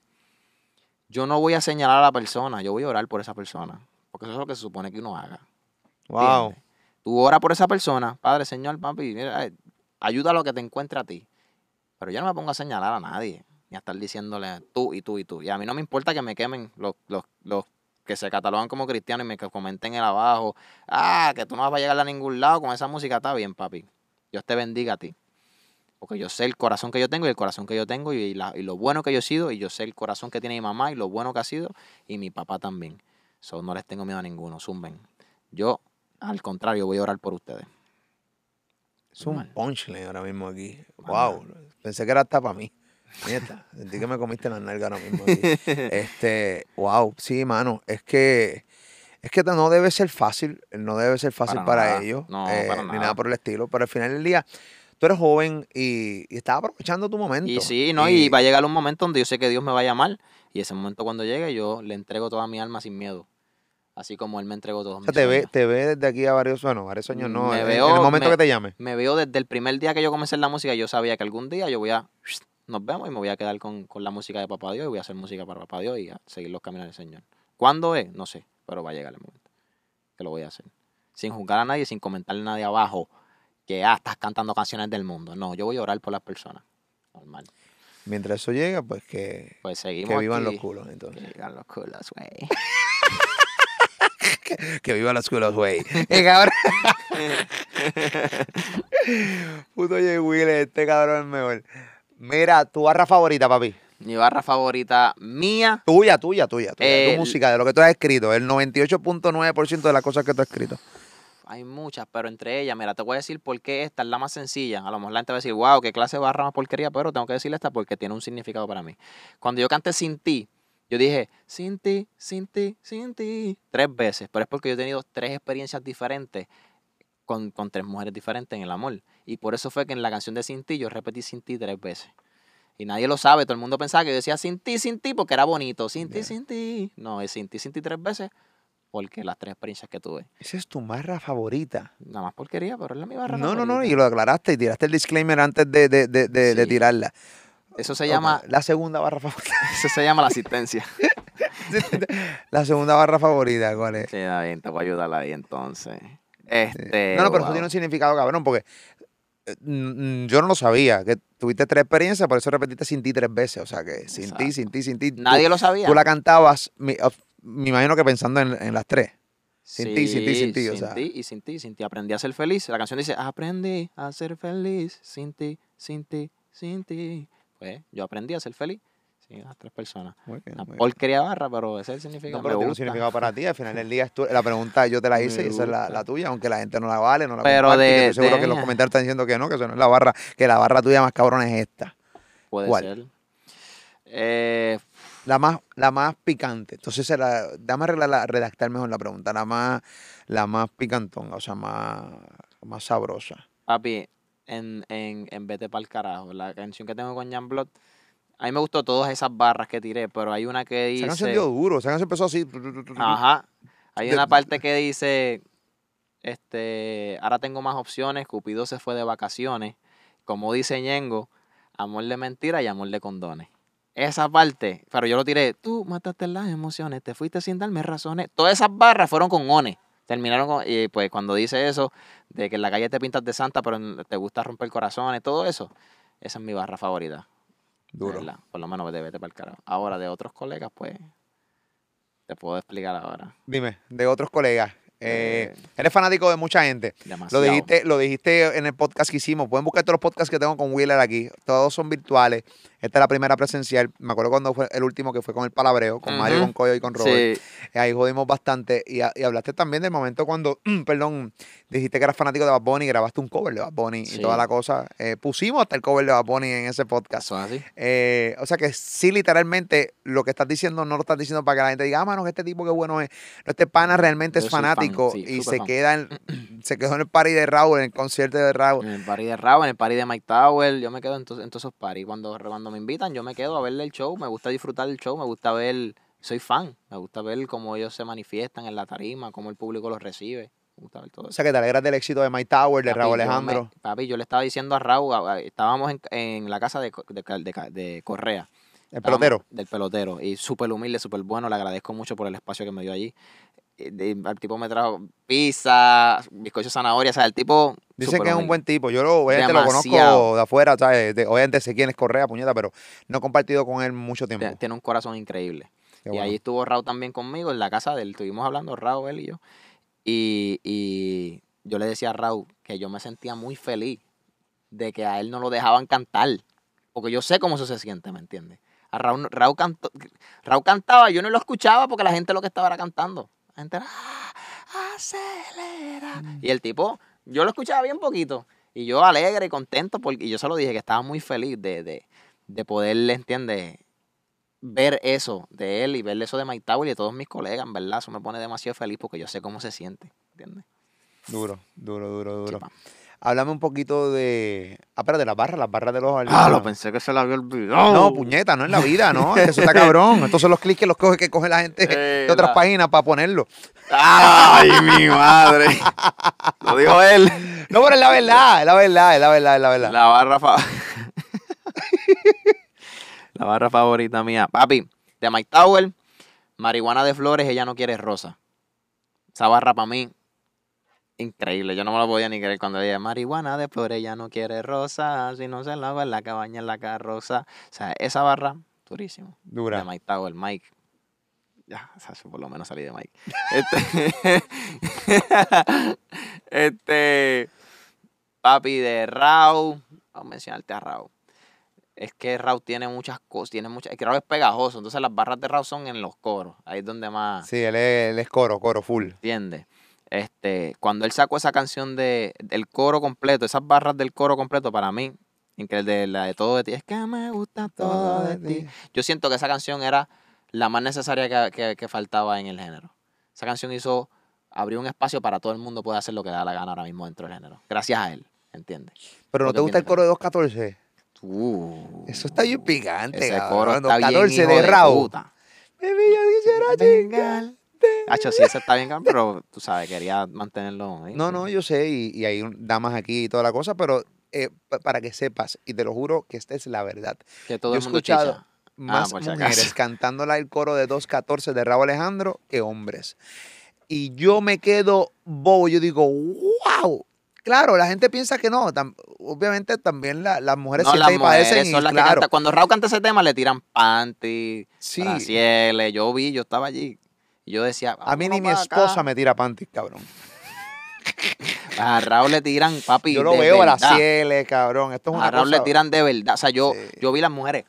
yo no voy a señalar a la persona, yo voy a orar por esa persona, porque eso es lo que se supone que uno haga. Wow. ¿entiendes? Tú ora por esa persona, Padre, Señor, papi, mira, eh, ayuda a lo que te encuentre a ti. Pero yo no me pongo a señalar a nadie. y a estar diciéndole tú y tú y tú. Y a mí no me importa que me quemen los, los, los que se catalogan como cristianos y me comenten el abajo, ah, que tú no vas a llegar a ningún lado con esa música, está bien, papi. Dios te bendiga a ti. Porque yo sé el corazón que yo tengo y el corazón que yo tengo y, la, y lo bueno que yo he sido y yo sé el corazón que tiene mi mamá y lo bueno que ha sido y mi papá también. So, no les tengo miedo a ninguno, zumben. Yo, al contrario, voy a orar por ustedes. Es un punchline ahora mismo aquí. Wow. Pensé que era hasta para mí. Nieta, (laughs) sentí que me comiste la nalga ahora mismo. Aquí. Este, wow, sí, mano. Es que es que no debe ser fácil, no debe ser fácil Para para, nada. ellos, No, eh, para ni nada. nada por el estilo. Pero al final del día, tú eres joven y, y estás aprovechando tu momento. Y sí, no, y va a llegar un momento donde yo sé que Dios me va a llamar y ese momento cuando llegue yo le entrego toda mi alma sin miedo. Así como Él me entregó todos o sea, mis te ve, te ve desde aquí a varios, bueno, varios años, no. Me en- veo- en el momento me- que te llame. Me veo desde el primer día que yo comencé en la música, yo sabía que algún día yo voy a, nos vemos y me voy a quedar con, con la música de Papá Dios y voy a hacer música para Papá Dios y a seguir los caminos del Señor. ¿Cuándo es? No sé, pero va a llegar el momento que lo voy a hacer. Sin juzgar a nadie, sin comentarle a nadie abajo que, ah, estás cantando canciones del mundo. No, yo voy a orar por las personas. Normal. Mientras eso llega, pues que, Pues seguimos que vivan aquí. los culos, entonces. Que vivan los culos, güey. (laughs) Que vivan los culos, güey. Eh, cabrón. (laughs) Puto Jay Will, este cabrón es mejor. Mira, tu barra favorita, papi. Mi barra favorita mía, Tuya, tuya, tuya. tuya. El- Tu música, de lo que tú has escrito. El 98.9% de las cosas que tú has escrito. hay muchas, pero entre ellas, mira, te voy a decir por qué esta es la más sencilla. A lo mejor la gente va a decir, wow, qué clase de barra más porquería, pero tengo que decirle esta porque tiene un significado para mí. Cuando yo canté Sin Ti, yo dije, Sin Ti, Sin Ti, Sin Ti, tres veces, pero es porque yo he tenido tres experiencias diferentes con, con tres mujeres diferentes en el amor. Y por eso fue que en la canción de Sin Ti yo repetí Sin Ti tres veces. Y nadie lo sabe, todo el mundo pensaba que yo decía Sin Ti, Sin Ti porque era bonito, Sin Ti. Sin Ti. No, es Sin Ti, Sin Ti tres veces porque las tres experiencias que tuve. Esa es tu barra favorita. Nada más porquería, pero es la mi barra No, no, no. favorita. Y lo aclaraste y tiraste el disclaimer antes de, de, de, de- de Sí. tirarla. Eso se llama, La segunda barra favorita. (laughs) eso se llama la asistencia. (laughs) la segunda barra favorita, ¿cuál es? sí, está bien, te voy a ayudar ahí entonces. Este, no, no, pero eso tiene un significado cabrón, porque eh, mm, mm, yo no lo sabía, que tuviste tres experiencias, por eso repetiste sin ti tres veces, o sea que sin ti, sin ti, sin ti. tú- Nadie lo sabía. Tú la cantabas, me, imagino que pensando en, en las tres. sin ti, sin ti, sin ti, o sea. ti y sin ti, sin ti. Aprendí a ser feliz. La canción dice, aprendí a ser feliz. Sin ti, sin ti, sin ti. Pues yo aprendí a ser feliz. Sí, las tres personas. Muy bien, Una muy bien. porquería barra, pero ese es el significado. No, pero tiene un significado para ti. Al final del día, es tu- la pregunta yo te la hice y esa es la, la tuya, aunque la gente no la vale, no la Pero que de- estoy seguro de- que los comentarios están diciendo que no, que eso no es la barra, que la barra tuya más cabrón es esta. Puede ¿Cuál? ser. Eh, La más, la más picante. Entonces, era, dame la- redactar mejor la pregunta. La más, la más picantón, o sea, más, más sabrosa. Papi, en, en, en Vete Pa'l Carajo, la canción que tengo con Jan Blood, a mí me gustó todas esas barras que tiré, pero hay una que Esa dice... canción dio duro, esa canción empezó así. Ajá. Hay una parte que dice, este, ahora tengo más opciones, Cupido se fue de vacaciones, como dice Ñengo, amor de mentira y amor de condones. Esa parte, pero yo lo tiré, tú mataste las emociones, te fuiste sin darme razones. Todas esas barras fueron con ones. Terminaron con, y pues cuando dice eso, de que en la calle te pintas de santa, pero te gusta romper corazones, todo eso, esa es mi barra favorita. Duro. verdad. Por lo menos de vete para el carajo. Ahora, de otros colegas, pues, te puedo explicar ahora. Dime, de otros colegas. Eh, Eh, eres fanático de mucha gente. Lo Demasiado. dijiste, lo dijiste en el podcast que hicimos. Pueden buscar todos los podcasts que tengo con Wheeler aquí. Todos son virtuales. Esta es la primera presencial. Me acuerdo cuando fue el último que fue con el palabreo, con Mario, con Coyo y con Robert. Sí, Eh, Ahí jodimos bastante. Y, hablaste también del momento cuando, (clears throat) perdón, dijiste que eras fanático de Bad Bunny, grabaste un cover de Bad Bunny y toda la cosa. Eh, pusimos hasta el cover de Bad Bunny en ese podcast. así. Eh, o sea que sí, literalmente, lo que estás diciendo no lo estás diciendo para que la gente diga, ah, mano, que este tipo qué bueno es. No, este pana realmente Yo es fan, fanático sí, y se fan. queda en, (clears throat) se quedó en el party de Raúl, en el concierto de Raúl. En el party de Raúl, en el party de Mike Tower, yo me quedo en, to- en todos esos parties. Cuando, cuando me invitan, yo me quedo a verle el show. Me gusta disfrutar del show, me gusta ver. Soy fan, me gusta ver cómo ellos se manifiestan en la tarima, cómo el público los recibe. Me gusta ver todo O sea que te alegras del éxito de Mike Tower, de Papi, Raúl yo me- Alejandro. papi, yo le estaba diciendo a Raúl, estábamos en, en la casa de, de, de de Correa. El pelotero. Del pelotero. Y súper humilde, súper bueno. Le agradezco mucho por el espacio que me dio allí. Eh, el tipo me trajo pizza, bizcocho zanahoria. O sea, el tipo. Dicen súper que es un buen tipo. Yo lo, obviamente lo conozco de afuera, ¿sabes? De- obviamente sé quién es Correa, puñeta, pero no he compartido con él mucho tiempo. Tiene- Tiene un corazón increíble. Qué Y bueno. ahí estuvo Raúl también conmigo en la casa de él. Estuvimos hablando, Raúl, él y yo. Y, y yo le decía a Raúl que yo me sentía muy feliz de que a él no lo dejaban cantar. Porque yo sé cómo eso se siente, ¿me entiendes? A Raúl, Raúl, cantó- Raúl cantaba, yo no lo escuchaba porque la gente lo que estaba era cantando. La gente era, "Ah, acelera. Mm. Y el tipo, yo lo escuchaba bien poquito. Y yo alegre y contento, porque y yo se lo dije que estaba muy feliz de, de, de poder, ¿entiendes? ver eso de él y ver eso de Mike Tower y de todos mis colegas, en verdad, eso me pone demasiado feliz porque yo sé cómo se siente, ¿entiendes? Duro, duro, duro, duro. Háblame un poquito de. Ah, espérate, de las barras, las barras de los Ah, lo pensé que se la había olvidado. No, puñeta, no en la vida, ¿no? (laughs) Eso está cabrón. Estos son los clics que los coge que coge la gente Eh, de otras la- páginas para ponerlo. ¡Ay, mi madre! (laughs) Lo dijo él. No, pero es la verdad, es la verdad, es la verdad, es la verdad. La barra fa- (laughs) La barra favorita mía. Papi, de Mike Tower, marihuana de flores, ella no quiere rosa. Esa barra para mí, increíble. Yo no me lo podía ni creer cuando dije marihuana de flores, ella no quiere rosa. Si no se la va en la cabaña, en la carroza. O sea, esa barra, durísimo. De Dura. Mike Tower, Mike. Ya, o sea, por lo menos salí de Mike. (laughs) Este, (laughs) este papi de Raúl. Vamos a mencionarte a Raúl. Es que Raúl tiene muchas cosas, tiene muchas, es que Raúl es pegajoso, entonces las barras de Raúl son en los coros, ahí es donde más Sí, él es, él es coro, coro, full. entiende. Este, cuando él sacó esa canción de del coro completo, esas barras del coro completo para mí, increíble, de la de todo de ti, es que me gusta todo de ti. Yo siento que esa canción era la más necesaria que, que- que faltaba en el género. Esa canción hizo, abrió un espacio para todo el mundo poder hacer lo que da la gana ahora mismo dentro del género. Gracias a él, ¿entiendes? Pero no te gusta el coro de 214. Uh, Eso está bien picante, ese cabrón. coro está bien 214 hijo de de Raúl. puta. Baby, yo quisiera chingar. Hacho, sí, ese está bien, pero tú sabes, quería mantenerlo. ahí, No, no, yo sé, y, y hay damas aquí y toda la cosa, pero eh, pa- para que sepas, y te lo juro que esta es la verdad. Que todo yo he el mundo escuchado chicha. más por si mujeres (laughs) cantándola el coro de 214 de Raúl Alejandro que hombres. Y yo me quedo bobo, yo digo, wow. Claro, la gente piensa que no. tam- obviamente también la- las mujeres No, las y padecen. mujeres y son las que claro, cantan. Cuando Raúl canta ese tema, le tiran panty, sí. Yo vi, yo estaba allí. Y yo decía, a mí ni mi esposa me tira panties, cabrón. (laughs) A Raúl le tiran, papi. Yo lo de veo verdad. Brasieles, cabrón. Esto es una A Raúl cosa... le tiran de verdad. O sea, yo, Sí. yo vi las mujeres.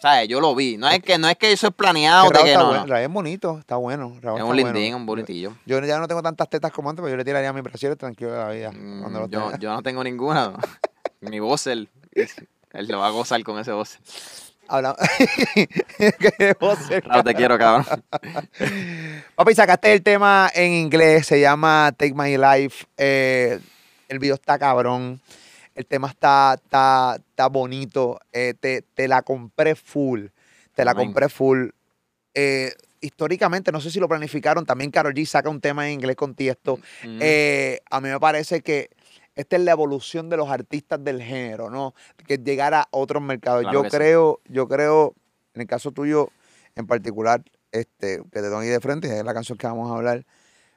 ¿Sabes? Yo lo vi. No es que, no es que eso es planeado. Que de que no, bueno, no. Raúl es bonito, está bueno. Raúl Es un lindín, bueno. un bonitillo. Yo ya no tengo tantas tetas como antes, pero yo le tiraría a mi brasier tranquilo de la vida. Mm, yo no tengo ninguna. (laughs) Mi voz, él, él lo va a gozar con ese voz. Habla- (laughs) Raúl, te quiero, cabrón. (laughs) Papi, sacaste el tema en inglés, se llama Take My Life. eh, el video está cabrón. El tema está, está, está bonito. eh, te, te la compré full. Te la compré full. Eh, históricamente, no sé si lo planificaron. También Karol G saca un tema en inglés con Tiesto. Mm. Eh, a mí me parece que esta es la evolución de los artistas del género, ¿no? Que llegar a otros mercados. Claro yo que sí. creo, yo creo, en el caso tuyo en particular, este, que te doy de frente, es la canción que vamos a hablar.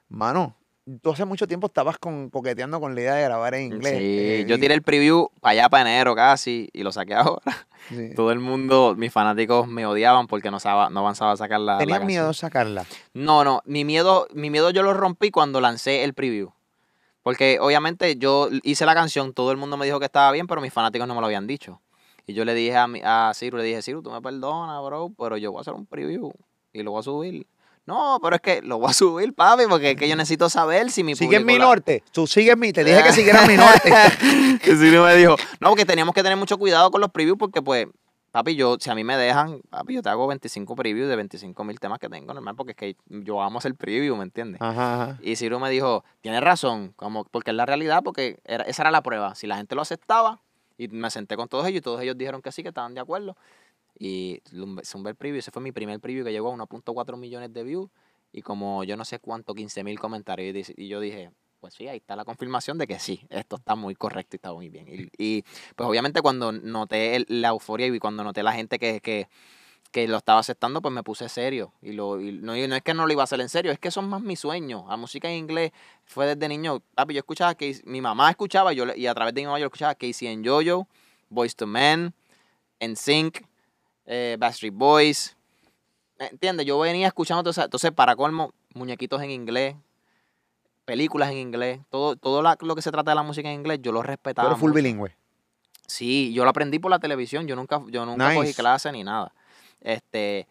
Mano, tú hace mucho tiempo estabas con, coqueteando con la idea de grabar en inglés. Sí, eh, yo tiré el preview para allá, para enero casi, y lo saqué (laughs) ahora. sí. Todo el mundo, mis fanáticos me odiaban porque no, saba- no avanzaba a sacar la, la ¿Tenías canción. miedo de sacarla? No, no, mi miedo, mi miedo yo lo rompí cuando lancé el preview. Porque obviamente yo hice la canción, todo el mundo me dijo que estaba bien, pero mis fanáticos no me lo habían dicho. Y yo le dije a, mi, a Ciru, le dije, Ciru, tú me perdonas, bro, pero yo voy a hacer un preview y lo voy a subir. No, pero es que lo voy a (laughs) subir, papi, porque es que yo necesito saber si mi Sigue en mi la- norte. Tú sigues mi. Te dije que (laughs) siguieras mi norte. (laughs) Y Ciru me dijo, no, porque teníamos que tener mucho cuidado con los previews porque pues, papi, yo, si a mí me dejan, papi, yo te hago 25 previews de 25 mil temas que tengo, normal, porque es que yo amo hacer preview, ¿me entiendes? Ajá, ajá. Y Ciro me dijo, tienes razón, como, porque es la realidad, porque era, esa era la prueba. Si la gente lo aceptaba, y me senté con todos ellos, y todos ellos dijeron que sí, que estaban de acuerdo. Y zumbe el preview, ese fue mi primer preview que llegó a 1.4 millones de views, y como yo no sé cuánto, 15 mil comentarios. Y yo dije, pues sí, ahí está la confirmación de que sí, esto está muy correcto y está muy bien. Y, y, pues obviamente cuando noté la euforia y cuando noté la gente que, que, que lo estaba aceptando, pues me puse serio. Y, lo, y no, y no es que no lo iba a hacer en serio, es que son más mis sueños. La música en inglés fue desde niño. Yo escuchaba que mi mamá escuchaba yo, y a través de mi mamá yo escuchaba Casey and Jojo, Boys to Men, NSYNC, eh, Backstreet Boys. ¿Entiendes? Yo venía escuchando todo eso. Entonces, para colmo, muñequitos en inglés, películas en inglés, todo, todo la- lo que se trata de la música en inglés, yo lo respetaba. eres full mucho. bilingüe. Sí, yo lo aprendí por la televisión, yo nunca, yo nunca cogí Nice. clase ni nada. Este,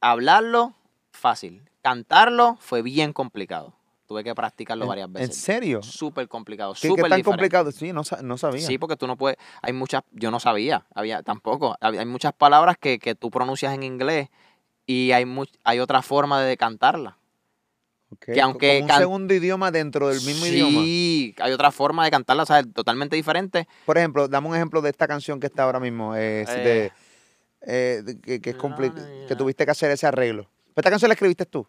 hablarlo, fácil. Cantarlo fue bien complicado. Tuve que practicarlo ¿En- varias ¿En veces. serio? Súper complicado, ¿Qué, qué súper tan diferente. complicado? Sí, no, no sabía. Sí, porque tú no puedes, hay muchas, yo no sabía, había tampoco, hay hay muchas palabras que, que tú pronuncias en inglés y hay much- hay otra forma de cantarla. Ok, que aunque como un can- segundo idioma dentro del mismo idioma. Sí, hay otra forma de cantarla, o sea, totalmente diferente. Por ejemplo, dame un ejemplo de esta canción que está ahora mismo, eh, Eh. de, eh, de- que, que es No, no, que tuviste que hacer ese arreglo. ¿Esta canción la escribiste tú?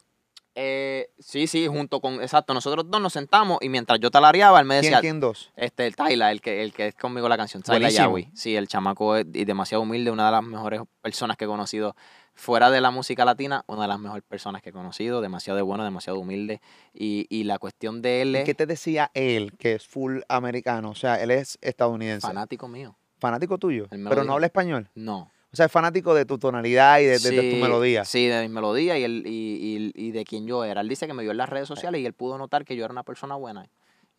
Eh, sí, sí, junto con, exacto, nosotros dos nos sentamos y mientras yo talareaba, él me ¿Quién, decía, quién dos? este, el Tyler, el que, el que es conmigo la canción, Buenísimo. Yahweh. Sí, el chamaco es y demasiado humilde, una de las mejores personas que he conocido. Fuera de la música latina, una de las mejores personas que he conocido, demasiado bueno, demasiado humilde. Y, y la cuestión de él ¿Y es qué te decía él, que es full americano? O sea, él es estadounidense. fanático mío. fanático tuyo, Él pero no habla español. No. O sea, es fanático de tu tonalidad y de, de- de tu melodía. Sí, de mi melodía y, el, y, y, y de quién yo era. Él dice que me vio en las redes sociales y él pudo notar que yo era una persona buena.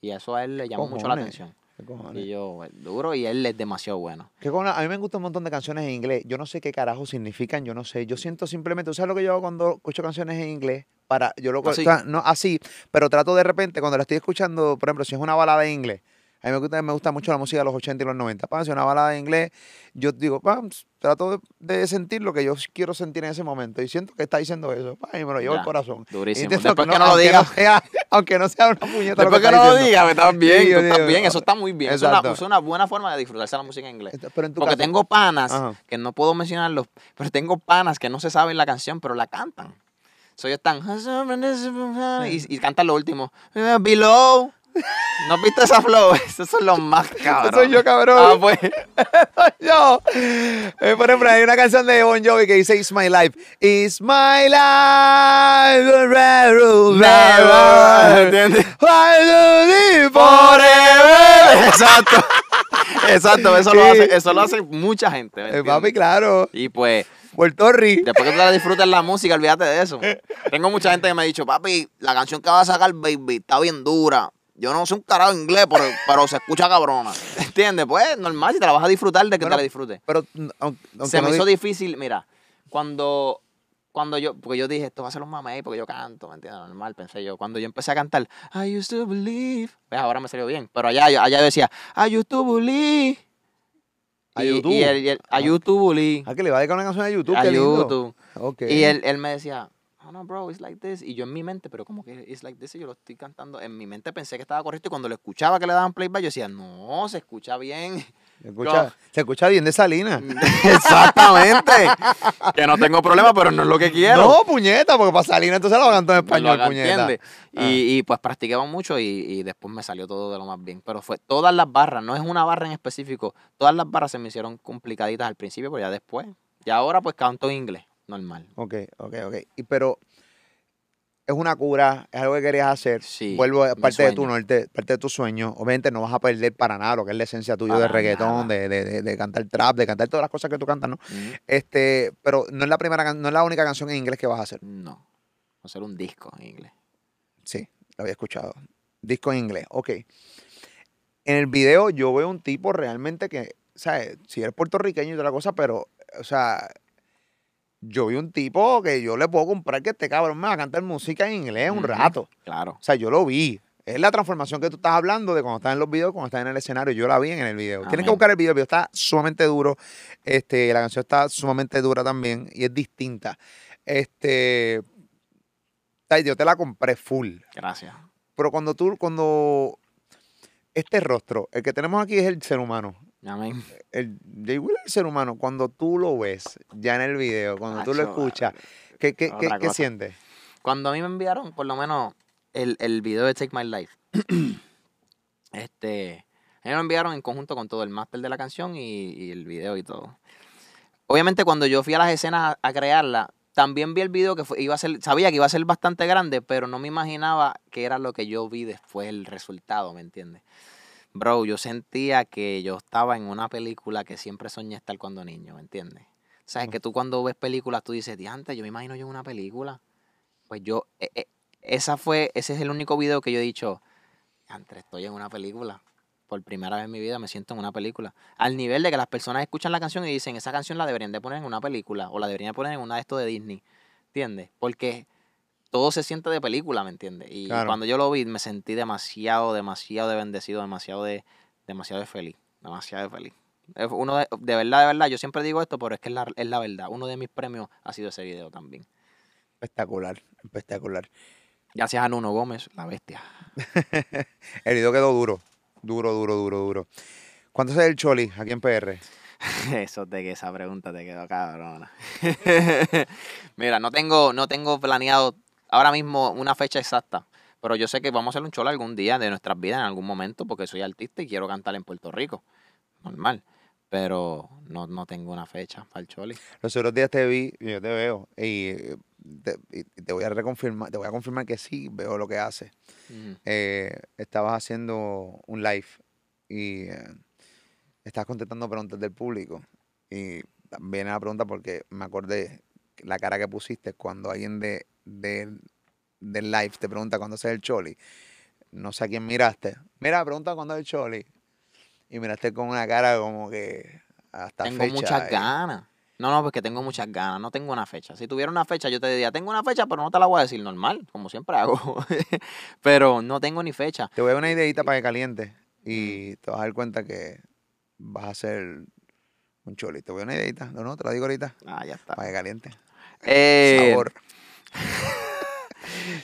Y eso a él le llamó mucho la atención. ¿Qué cojones? Y yo, duro, y él es demasiado bueno. ¿Qué cojones? A mí me gustan un montón de canciones en inglés. Yo no sé qué carajo significan, yo no sé. Yo siento simplemente, ¿tú sabes lo que yo hago cuando escucho canciones en inglés? Para, yo lo Así. o sea, no así, pero trato de repente, cuando la estoy escuchando, por ejemplo, si es una balada en inglés, a mí me gusta, me gusta mucho la música de los 80 y los 90. Pa, si una balada en inglés, yo digo, pam, trato de, de sentir lo que yo quiero sentir en ese momento. Y siento que está diciendo eso. pa, y me lo llevo al corazón. Durísimo. Después que no lo aunque digas. sea, aunque no sea una puñeta. Después lo que está no lo diciendo. digas, estás bien, Sí, tú estás digo, bien, eso está muy bien. Eso es, una, buena forma de disfrutarse la música en inglés. Pero en tu Porque caso- tengo panas, Ajá. que no puedo mencionarlos, pero tengo panas que no se saben la canción, pero la cantan. So ellos están y, y cantan lo último. Below. ¿No viste esa flow? (laughs) Esos son los más cabros. soy yo, cabrón. Ah, pues. (laughs) yo. Eh, por ejemplo, hay una canción de Bon Jovi que dice It's My Life. It's my life. (laughs) forever. ¿Entiendes? I Forever. Exacto. Exacto, eso lo, hace, eso lo hace mucha gente. ¿me Eh, papi, claro. Y pues, Puerto Rico. después que tú la disfrutes la música, olvídate de eso. Tengo mucha gente que me ha dicho, papi, la canción que va a sacar, baby, está bien dura. Yo no sé un carajo inglés, pero, (laughs) pero se escucha cabrona. ¿Entiendes? Pues normal, si te la vas a disfrutar, de que Bueno, te la disfrutes. Pero mm, aunque, aunque Se no me hizo di- difícil, mira, cuando, cuando yo, porque yo dije, esto va a ser un mamey, porque yo canto, ¿me entiendes? Normal, pensé yo. Cuando yo empecé a cantar, I used to believe, pues ahora me salió bien, pero allá, allá yo decía, I used to believe. A Y- YouTube. Y, él, y él, used to believe. Ah, que le va a dedicar una canción a YouTube. a qué lindo. YouTube. Ok. Y él, él me decía, oh no, bro, it's like this. Y yo en mi mente, pero como que it's like this, y yo lo estoy cantando. En mi mente pensé que estaba correcto y cuando lo escuchaba que le daban playback, yo decía, no, se escucha bien. Se (laughs) escucha, se escucha bien de Salina. (laughs) Exactamente. que no tengo problema, pero no es lo que quiero. No, puñeta, porque para Salina entonces lo cantó en español, puñeta. Ah. Y, y, pues practicaba mucho y, y después me salió todo de lo más bien. Pero fue todas las barras, no es una barra en específico. Todas las barras se me hicieron complicaditas al principio, pero ya después. Y ahora pues canto en inglés, normal. Ok, ok, ok. Y, pero es una cura, es algo que querías hacer. Sí, Vuelvo a mi parte de tu norte, parte de tu sueño. Obviamente no vas a perder para nada lo que es la esencia tuya de reggaetón, de, de, de, cantar trap, de cantar todas las cosas que tú cantas, ¿no? Mm, Este, pero no es la primera, no es la única canción en inglés que vas a hacer. No. Hacer un disco en inglés. Sí, lo había escuchado. Disco en inglés, ok. En el video yo veo un tipo realmente que, ¿sabes? Si eres puertorriqueño y toda la cosa, pero, o sea, yo vi un tipo que yo le puedo comprar que este cabrón me va a cantar música en inglés un rato. Claro. O sea, yo lo vi. Es la transformación que tú estás hablando de cuando estás en los videos, cuando estás en el escenario. Yo la vi en el video. Tienes que buscar el video. El video está sumamente duro. Este, la canción está sumamente dura también y es distinta. Este, yo te la compré full. Gracias. Pero cuando tú, cuando este rostro, el que tenemos aquí es el ser humano. Amén. El Jay Will es el ser humano. Cuando tú lo ves ya en el video, cuando tú lo escuchas, ¿qué, qué, qué, qué sientes? Cuando a mí me enviaron, por lo menos, el, el video de Take My Life, (clears throat) este, ellos lo enviaron en conjunto con todo el máster de la canción y, y el video y todo. Obviamente cuando yo fui a las escenas a, a crearla, también vi el video que fue- iba a ser, sabía que iba a ser bastante grande, pero no me imaginaba que era lo que yo vi después, el resultado, ¿me entiendes? Bro, yo sentía que yo estaba en una película que siempre soñé estar cuando niño, ¿me entiendes? Sabes que tú cuando ves películas, tú dices, diante, yo me imagino yo en una película. Pues yo, eh, eh, esa fue, ese es el único video que yo he dicho, antes estoy en una película. Por primera vez en mi vida me siento en una película. Al nivel de que las personas escuchan la canción y dicen, esa canción la deberían de poner en una película o la deberían de poner en una de estos de Disney. ¿Entiendes? Porque todo se siente de película, ¿me entiendes? Y Claro. cuando yo lo vi me sentí demasiado, demasiado de bendecido, demasiado de, demasiado de feliz, demasiado de feliz. Uno de, de verdad, de verdad, yo siempre digo esto, pero es que es la, es la verdad. Uno de mis premios ha sido ese video también. Espectacular, espectacular. Gracias a Nuno Gómez, la bestia. (laughs) El video quedó duro, duro, duro, duro, duro. ¿Cuánto es el Choli aquí en PR? (laughs) Eso de que esa pregunta te quedó cabrona. (laughs) Mira, no tengo, no tengo planeado ahora mismo una fecha exacta, pero yo sé que vamos a hacer un cholo algún día de nuestras vidas en algún momento porque soy artista y quiero cantar en Puerto Rico. Normal. Pero no, no tengo una fecha para el choli. Los otros días te vi, y yo te veo, y te, y te voy a reconfirmar, te voy a confirmar que sí, veo lo que haces. Eh, estabas haciendo un live y eh, estabas contestando preguntas del público. Y viene la pregunta porque me acordé la cara que pusiste cuando alguien de, de- del live te pregunta cuándo es el choli. No sé a quién miraste. Mira, pregunta cuándo es el choli. Y miraste con una cara como que hasta Tengo fecha. muchas ganas. No, no, porque tengo muchas ganas. No tengo una fecha. Si tuviera una fecha, yo te diría, tengo una fecha, pero no te la voy a decir normal, como siempre hago. (laughs) pero no tengo ni fecha. Te voy a dar una ideita para que caliente y te vas a dar cuenta que vas a hacer un choli. Te voy a dar una ideita. No, no, te la digo ahorita. Ah, ya está. Para que caliente. Eh, Sabor. (laughs)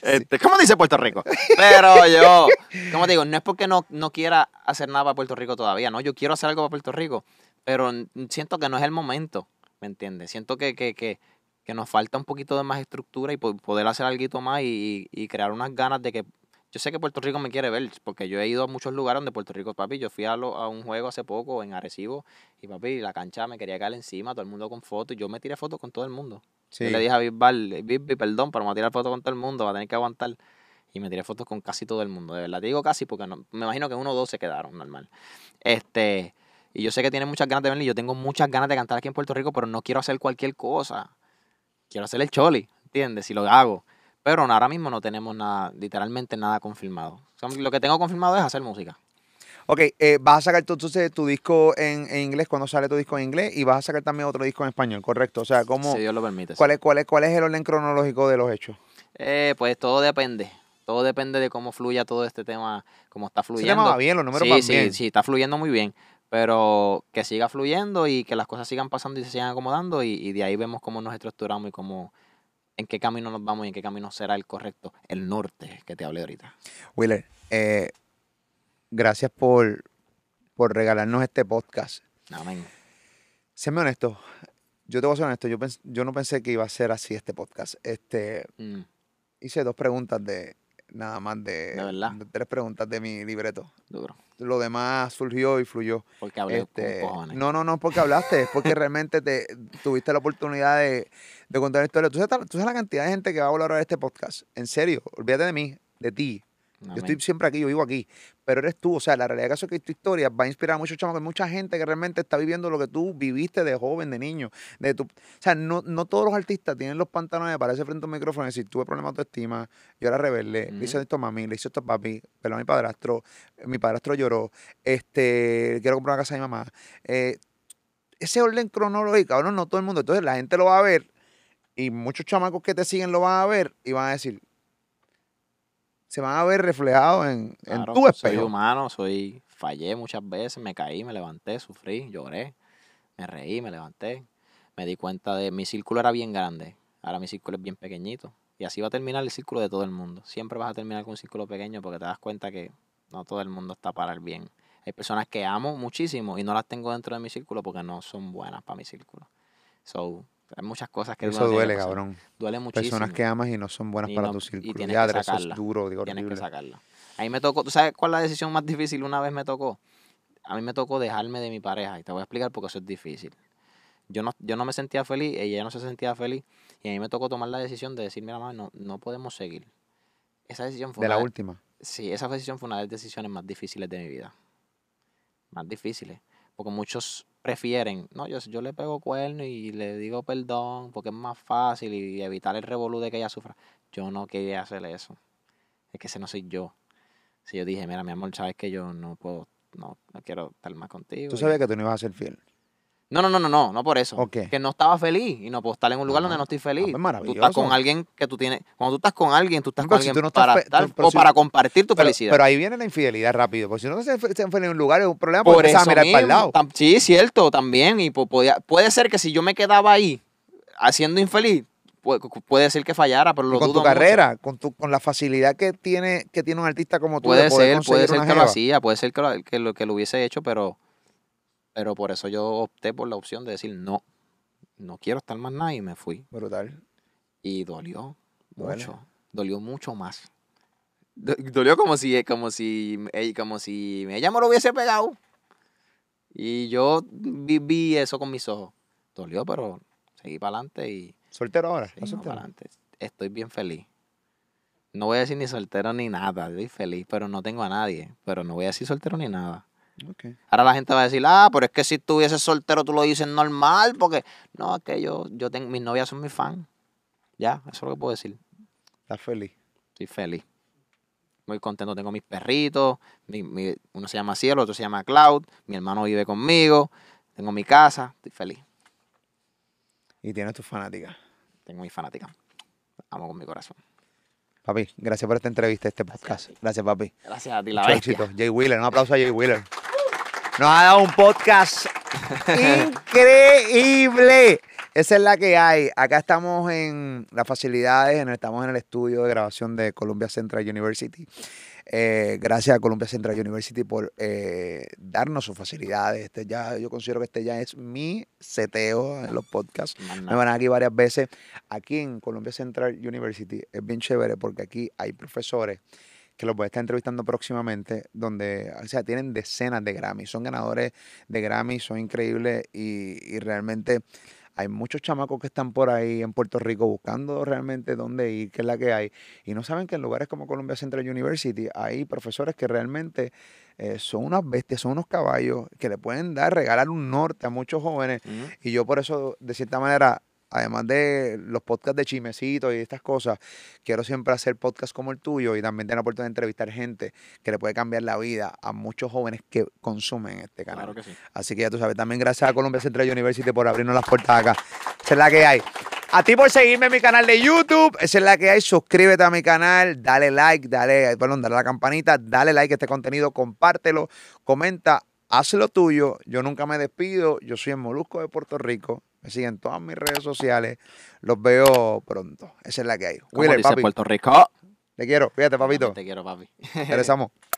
Este, ¿Cómo dice Puerto Rico? Pero yo, como te digo, no es porque no, no quiera hacer nada para Puerto Rico todavía, ¿no? Yo quiero hacer algo para Puerto Rico, pero siento que no es el momento, ¿me entiendes? Siento que, que, que, que nos falta un poquito de más estructura y po- poder hacer algo más y, y crear unas ganas de que... Yo sé que Puerto Rico me quiere ver, porque yo he ido a muchos lugares donde Puerto Rico, papi, yo fui a, lo- a un juego hace poco en Arecibo y papi, la cancha me quería caer encima, todo el mundo con fotos, y yo me tiré fotos con todo el mundo. Sí. Yo le dije a Bisbal, Bisbi, perdón, pero me voy a tirar fotos con todo el mundo, va a tener que aguantar. Y me tiré fotos con casi todo el mundo, de verdad. Te digo casi porque no, me imagino que uno o dos se quedaron, normal. Este, y yo sé que tiene muchas ganas de y yo tengo muchas ganas de cantar aquí en Puerto Rico, pero no quiero hacer cualquier cosa. Quiero hacer el choli, ¿entiendes? Si lo hago. Pero ahora mismo no tenemos nada, literalmente nada confirmado. O sea, lo que tengo confirmado es hacer música. Ok, eh, vas a sacar tu, entonces tu disco en, en inglés cuando sale tu disco en inglés y vas a sacar también otro disco en español, ¿correcto? O sea, ¿cómo, Si Dios lo permite. sí. cuál, es, cuál, es, ¿cuál es el orden cronológico de los hechos? Eh, pues todo depende. Todo depende de cómo fluya todo este tema, cómo está fluyendo. tema va bien, los números sí, van sí, bien. sí, está fluyendo muy bien. Pero que siga fluyendo y que las cosas sigan pasando y se sigan acomodando y, y de ahí vemos cómo nos estructuramos y cómo, en qué camino nos vamos y en qué camino será el correcto, el norte que te hablé ahorita. Wheeler, eh, gracias por, por regalarnos este podcast. Amén. Séme honesto, yo te voy a ser honesto, yo, pens- yo no pensé que iba a ser así este podcast. Este, Mm, hice dos preguntas de, nada más de, ¿De de tres preguntas de mi libreto. duro. Lo demás surgió y fluyó. Porque hablé Este, con cojones. no, no, no porque hablaste, es porque realmente te tuviste la oportunidad de, de contar la historia. ¿Tú sabes, tú sabes la cantidad de gente que va a valorar este podcast. En serio, olvídate de mí, de ti. Yo estoy siempre aquí, yo vivo aquí, pero eres tú. O sea, la realidad caso es que tu historia va a inspirar a muchos chamacos, mucha gente que realmente está viviendo lo que tú viviste de joven, de niño. De tu, o sea, no, no todos los artistas tienen los pantalones de pararse frente a un micrófono y decir, tuve problemas de autoestima, yo era rebelde, le hice Ujú. esto a mami, le hice esto a papi, perdón a mi padrastro, mi padrastro lloró, este, quiero comprar una casa a mi mamá. Eh, ese orden cronológico, ahora no todo el mundo. Entonces la gente lo va a ver y muchos chamacos que te siguen lo van a ver y van a decir, se van a ver reflejados en, en tu Soy espejo. humano, soy fallé muchas veces, me caí, me levanté, sufrí, lloré, me reí, me levanté. Me di cuenta de mi círculo era bien grande, ahora mi círculo es bien pequeñito. Y así va a terminar el círculo de todo el mundo. Siempre vas a terminar con un círculo pequeño porque te das cuenta que no todo el mundo está para el bien. Hay personas que amo muchísimo y no las tengo dentro de mi círculo porque no son buenas para mi círculo. So, hay muchas cosas que Eso duele, que cabrón. Duele muchísimo. Personas que amas y no son buenas Y para no- tu y círculo. tienes Ya, que eso es sacarla. duro, digo, Tienes que sacarla. A mí me tocó, ¿tú sabes cuál es la decisión más difícil? Una vez me tocó. A mí me tocó dejarme de mi pareja y te voy a explicar por qué eso es difícil. Yo no, yo no me sentía feliz, ella no se sentía feliz y a mí me tocó tomar la decisión de decir, mira, mamá, no, no podemos seguir. Esa decisión fue De la última. Sí, esa decisión fue una de las decisiones más difíciles de mi vida. Más difíciles. Porque muchos prefieren, no, yo, yo le pego cuerno y le digo perdón porque es más fácil y evitar el revolú de que ella sufra. Yo no quería hacer eso. Es que ese no soy yo. Si yo dije, mira, mi amor, sabes que yo no puedo, no, no quiero estar más contigo. Tú sabías que tú no ibas a ser fiel. No, no, no, no, no, no por eso. Ok. Que no estaba feliz y no puedo estar en un lugar Ah, donde no estoy feliz. pues tú maravilloso. estás con alguien que tú tienes. Cuando tú estás con alguien, tú estás con si alguien no estás para fe- estar tú- pero o si- para compartir tu Pero, felicidad. pero ahí viene la infidelidad rápido. Porque si no se feliz en un lugar es un problema por eso a mirar para el lado. sí, cierto, también. Y po- podía- puede ser que si yo me quedaba ahí haciendo infeliz, puede, ser que fallara, pero lo con dudo tu mucho. carrera, con, tu, con la facilidad que tiene, que tiene un artista como tú de Puede poder ser, puede ser que lo hacía, puede ser que lo, que lo, que lo hubiese hecho, pero, pero por eso yo opté por la opción de decir no, no quiero estar más nada y me fui. Brutal. Y dolió Duele. mucho, dolió mucho más. Do- Dolió como si, como si, ella- como si ella me lo hubiese pegado. Y yo vi, vi eso con mis ojos. Dolió, pero seguí para adelante y ¿Soltero ahora? Para adelante. Estoy bien feliz. No voy a decir ni soltero ni nada, estoy feliz, pero no tengo a nadie. Pero no voy a decir soltero ni nada. Ahora la gente va a decir, ah, pero es que si estuvieses soltero tú lo dices normal, porque no, es que yo, yo tengo, mis novias son mis fans. Ya, eso es lo que puedo decir. ¿Estás feliz? Estoy feliz. Muy contento, tengo mis perritos, mi- mi- uno se llama Cielo, otro se llama Cloud, mi hermano vive conmigo, tengo mi casa, estoy feliz. Y tienes tus fanáticas. Tengo mi fanática. Amo con mi corazón. Papi, gracias por esta entrevista, este podcast. Gracias, papi. Gracias a ti, la Mucho bestia. éxito. Jay Wheeler, un aplauso a Jay Wheeler. Nos ha dado un podcast increíble. Esa es la que hay. Acá estamos en las facilidades, estamos en el estudio de grabación de Columbia Central University. Eh, gracias a Columbia Central University por eh, darnos sus facilidades. Este ya, yo considero que este ya es mi seteo en los podcasts. Me van aquí varias veces. Aquí en Columbia Central University es bien chévere porque aquí hay profesores que los voy a estar entrevistando próximamente, donde, o sea, tienen decenas de Grammy, son ganadores de Grammy, son increíbles y, y realmente hay muchos chamacos que están por ahí en Puerto Rico buscando realmente dónde ir, qué es la que hay, y no saben que en lugares como Columbia Central University hay profesores que realmente eh, son unas bestias, son unos caballos que le pueden dar, regalar un norte a muchos jóvenes y yo por eso, de cierta manera, además de los podcasts de chismecitos y estas cosas, quiero siempre hacer podcasts como el tuyo y también tener la oportunidad de entrevistar gente que le puede cambiar la vida a muchos jóvenes que consumen este canal. Claro que sí. Así que ya tú sabes, también gracias a Columbia Central University por abrirnos las puertas acá. Esa es la que hay. A ti por seguirme en mi canal de YouTube, esa es la que hay. Suscríbete a mi canal, dale like, dale, perdón, dale a la campanita, dale like a este contenido, compártelo, comenta, haz lo tuyo. Yo nunca me despido. Yo soy el Molusco de Puerto Rico. Me siguen en todas mis redes sociales. Los veo pronto. Esa es la que hay. Dice papi, Puerto Rico. te quiero. Fíjate, papito. Te quiero, papi. Regresamos. (laughs)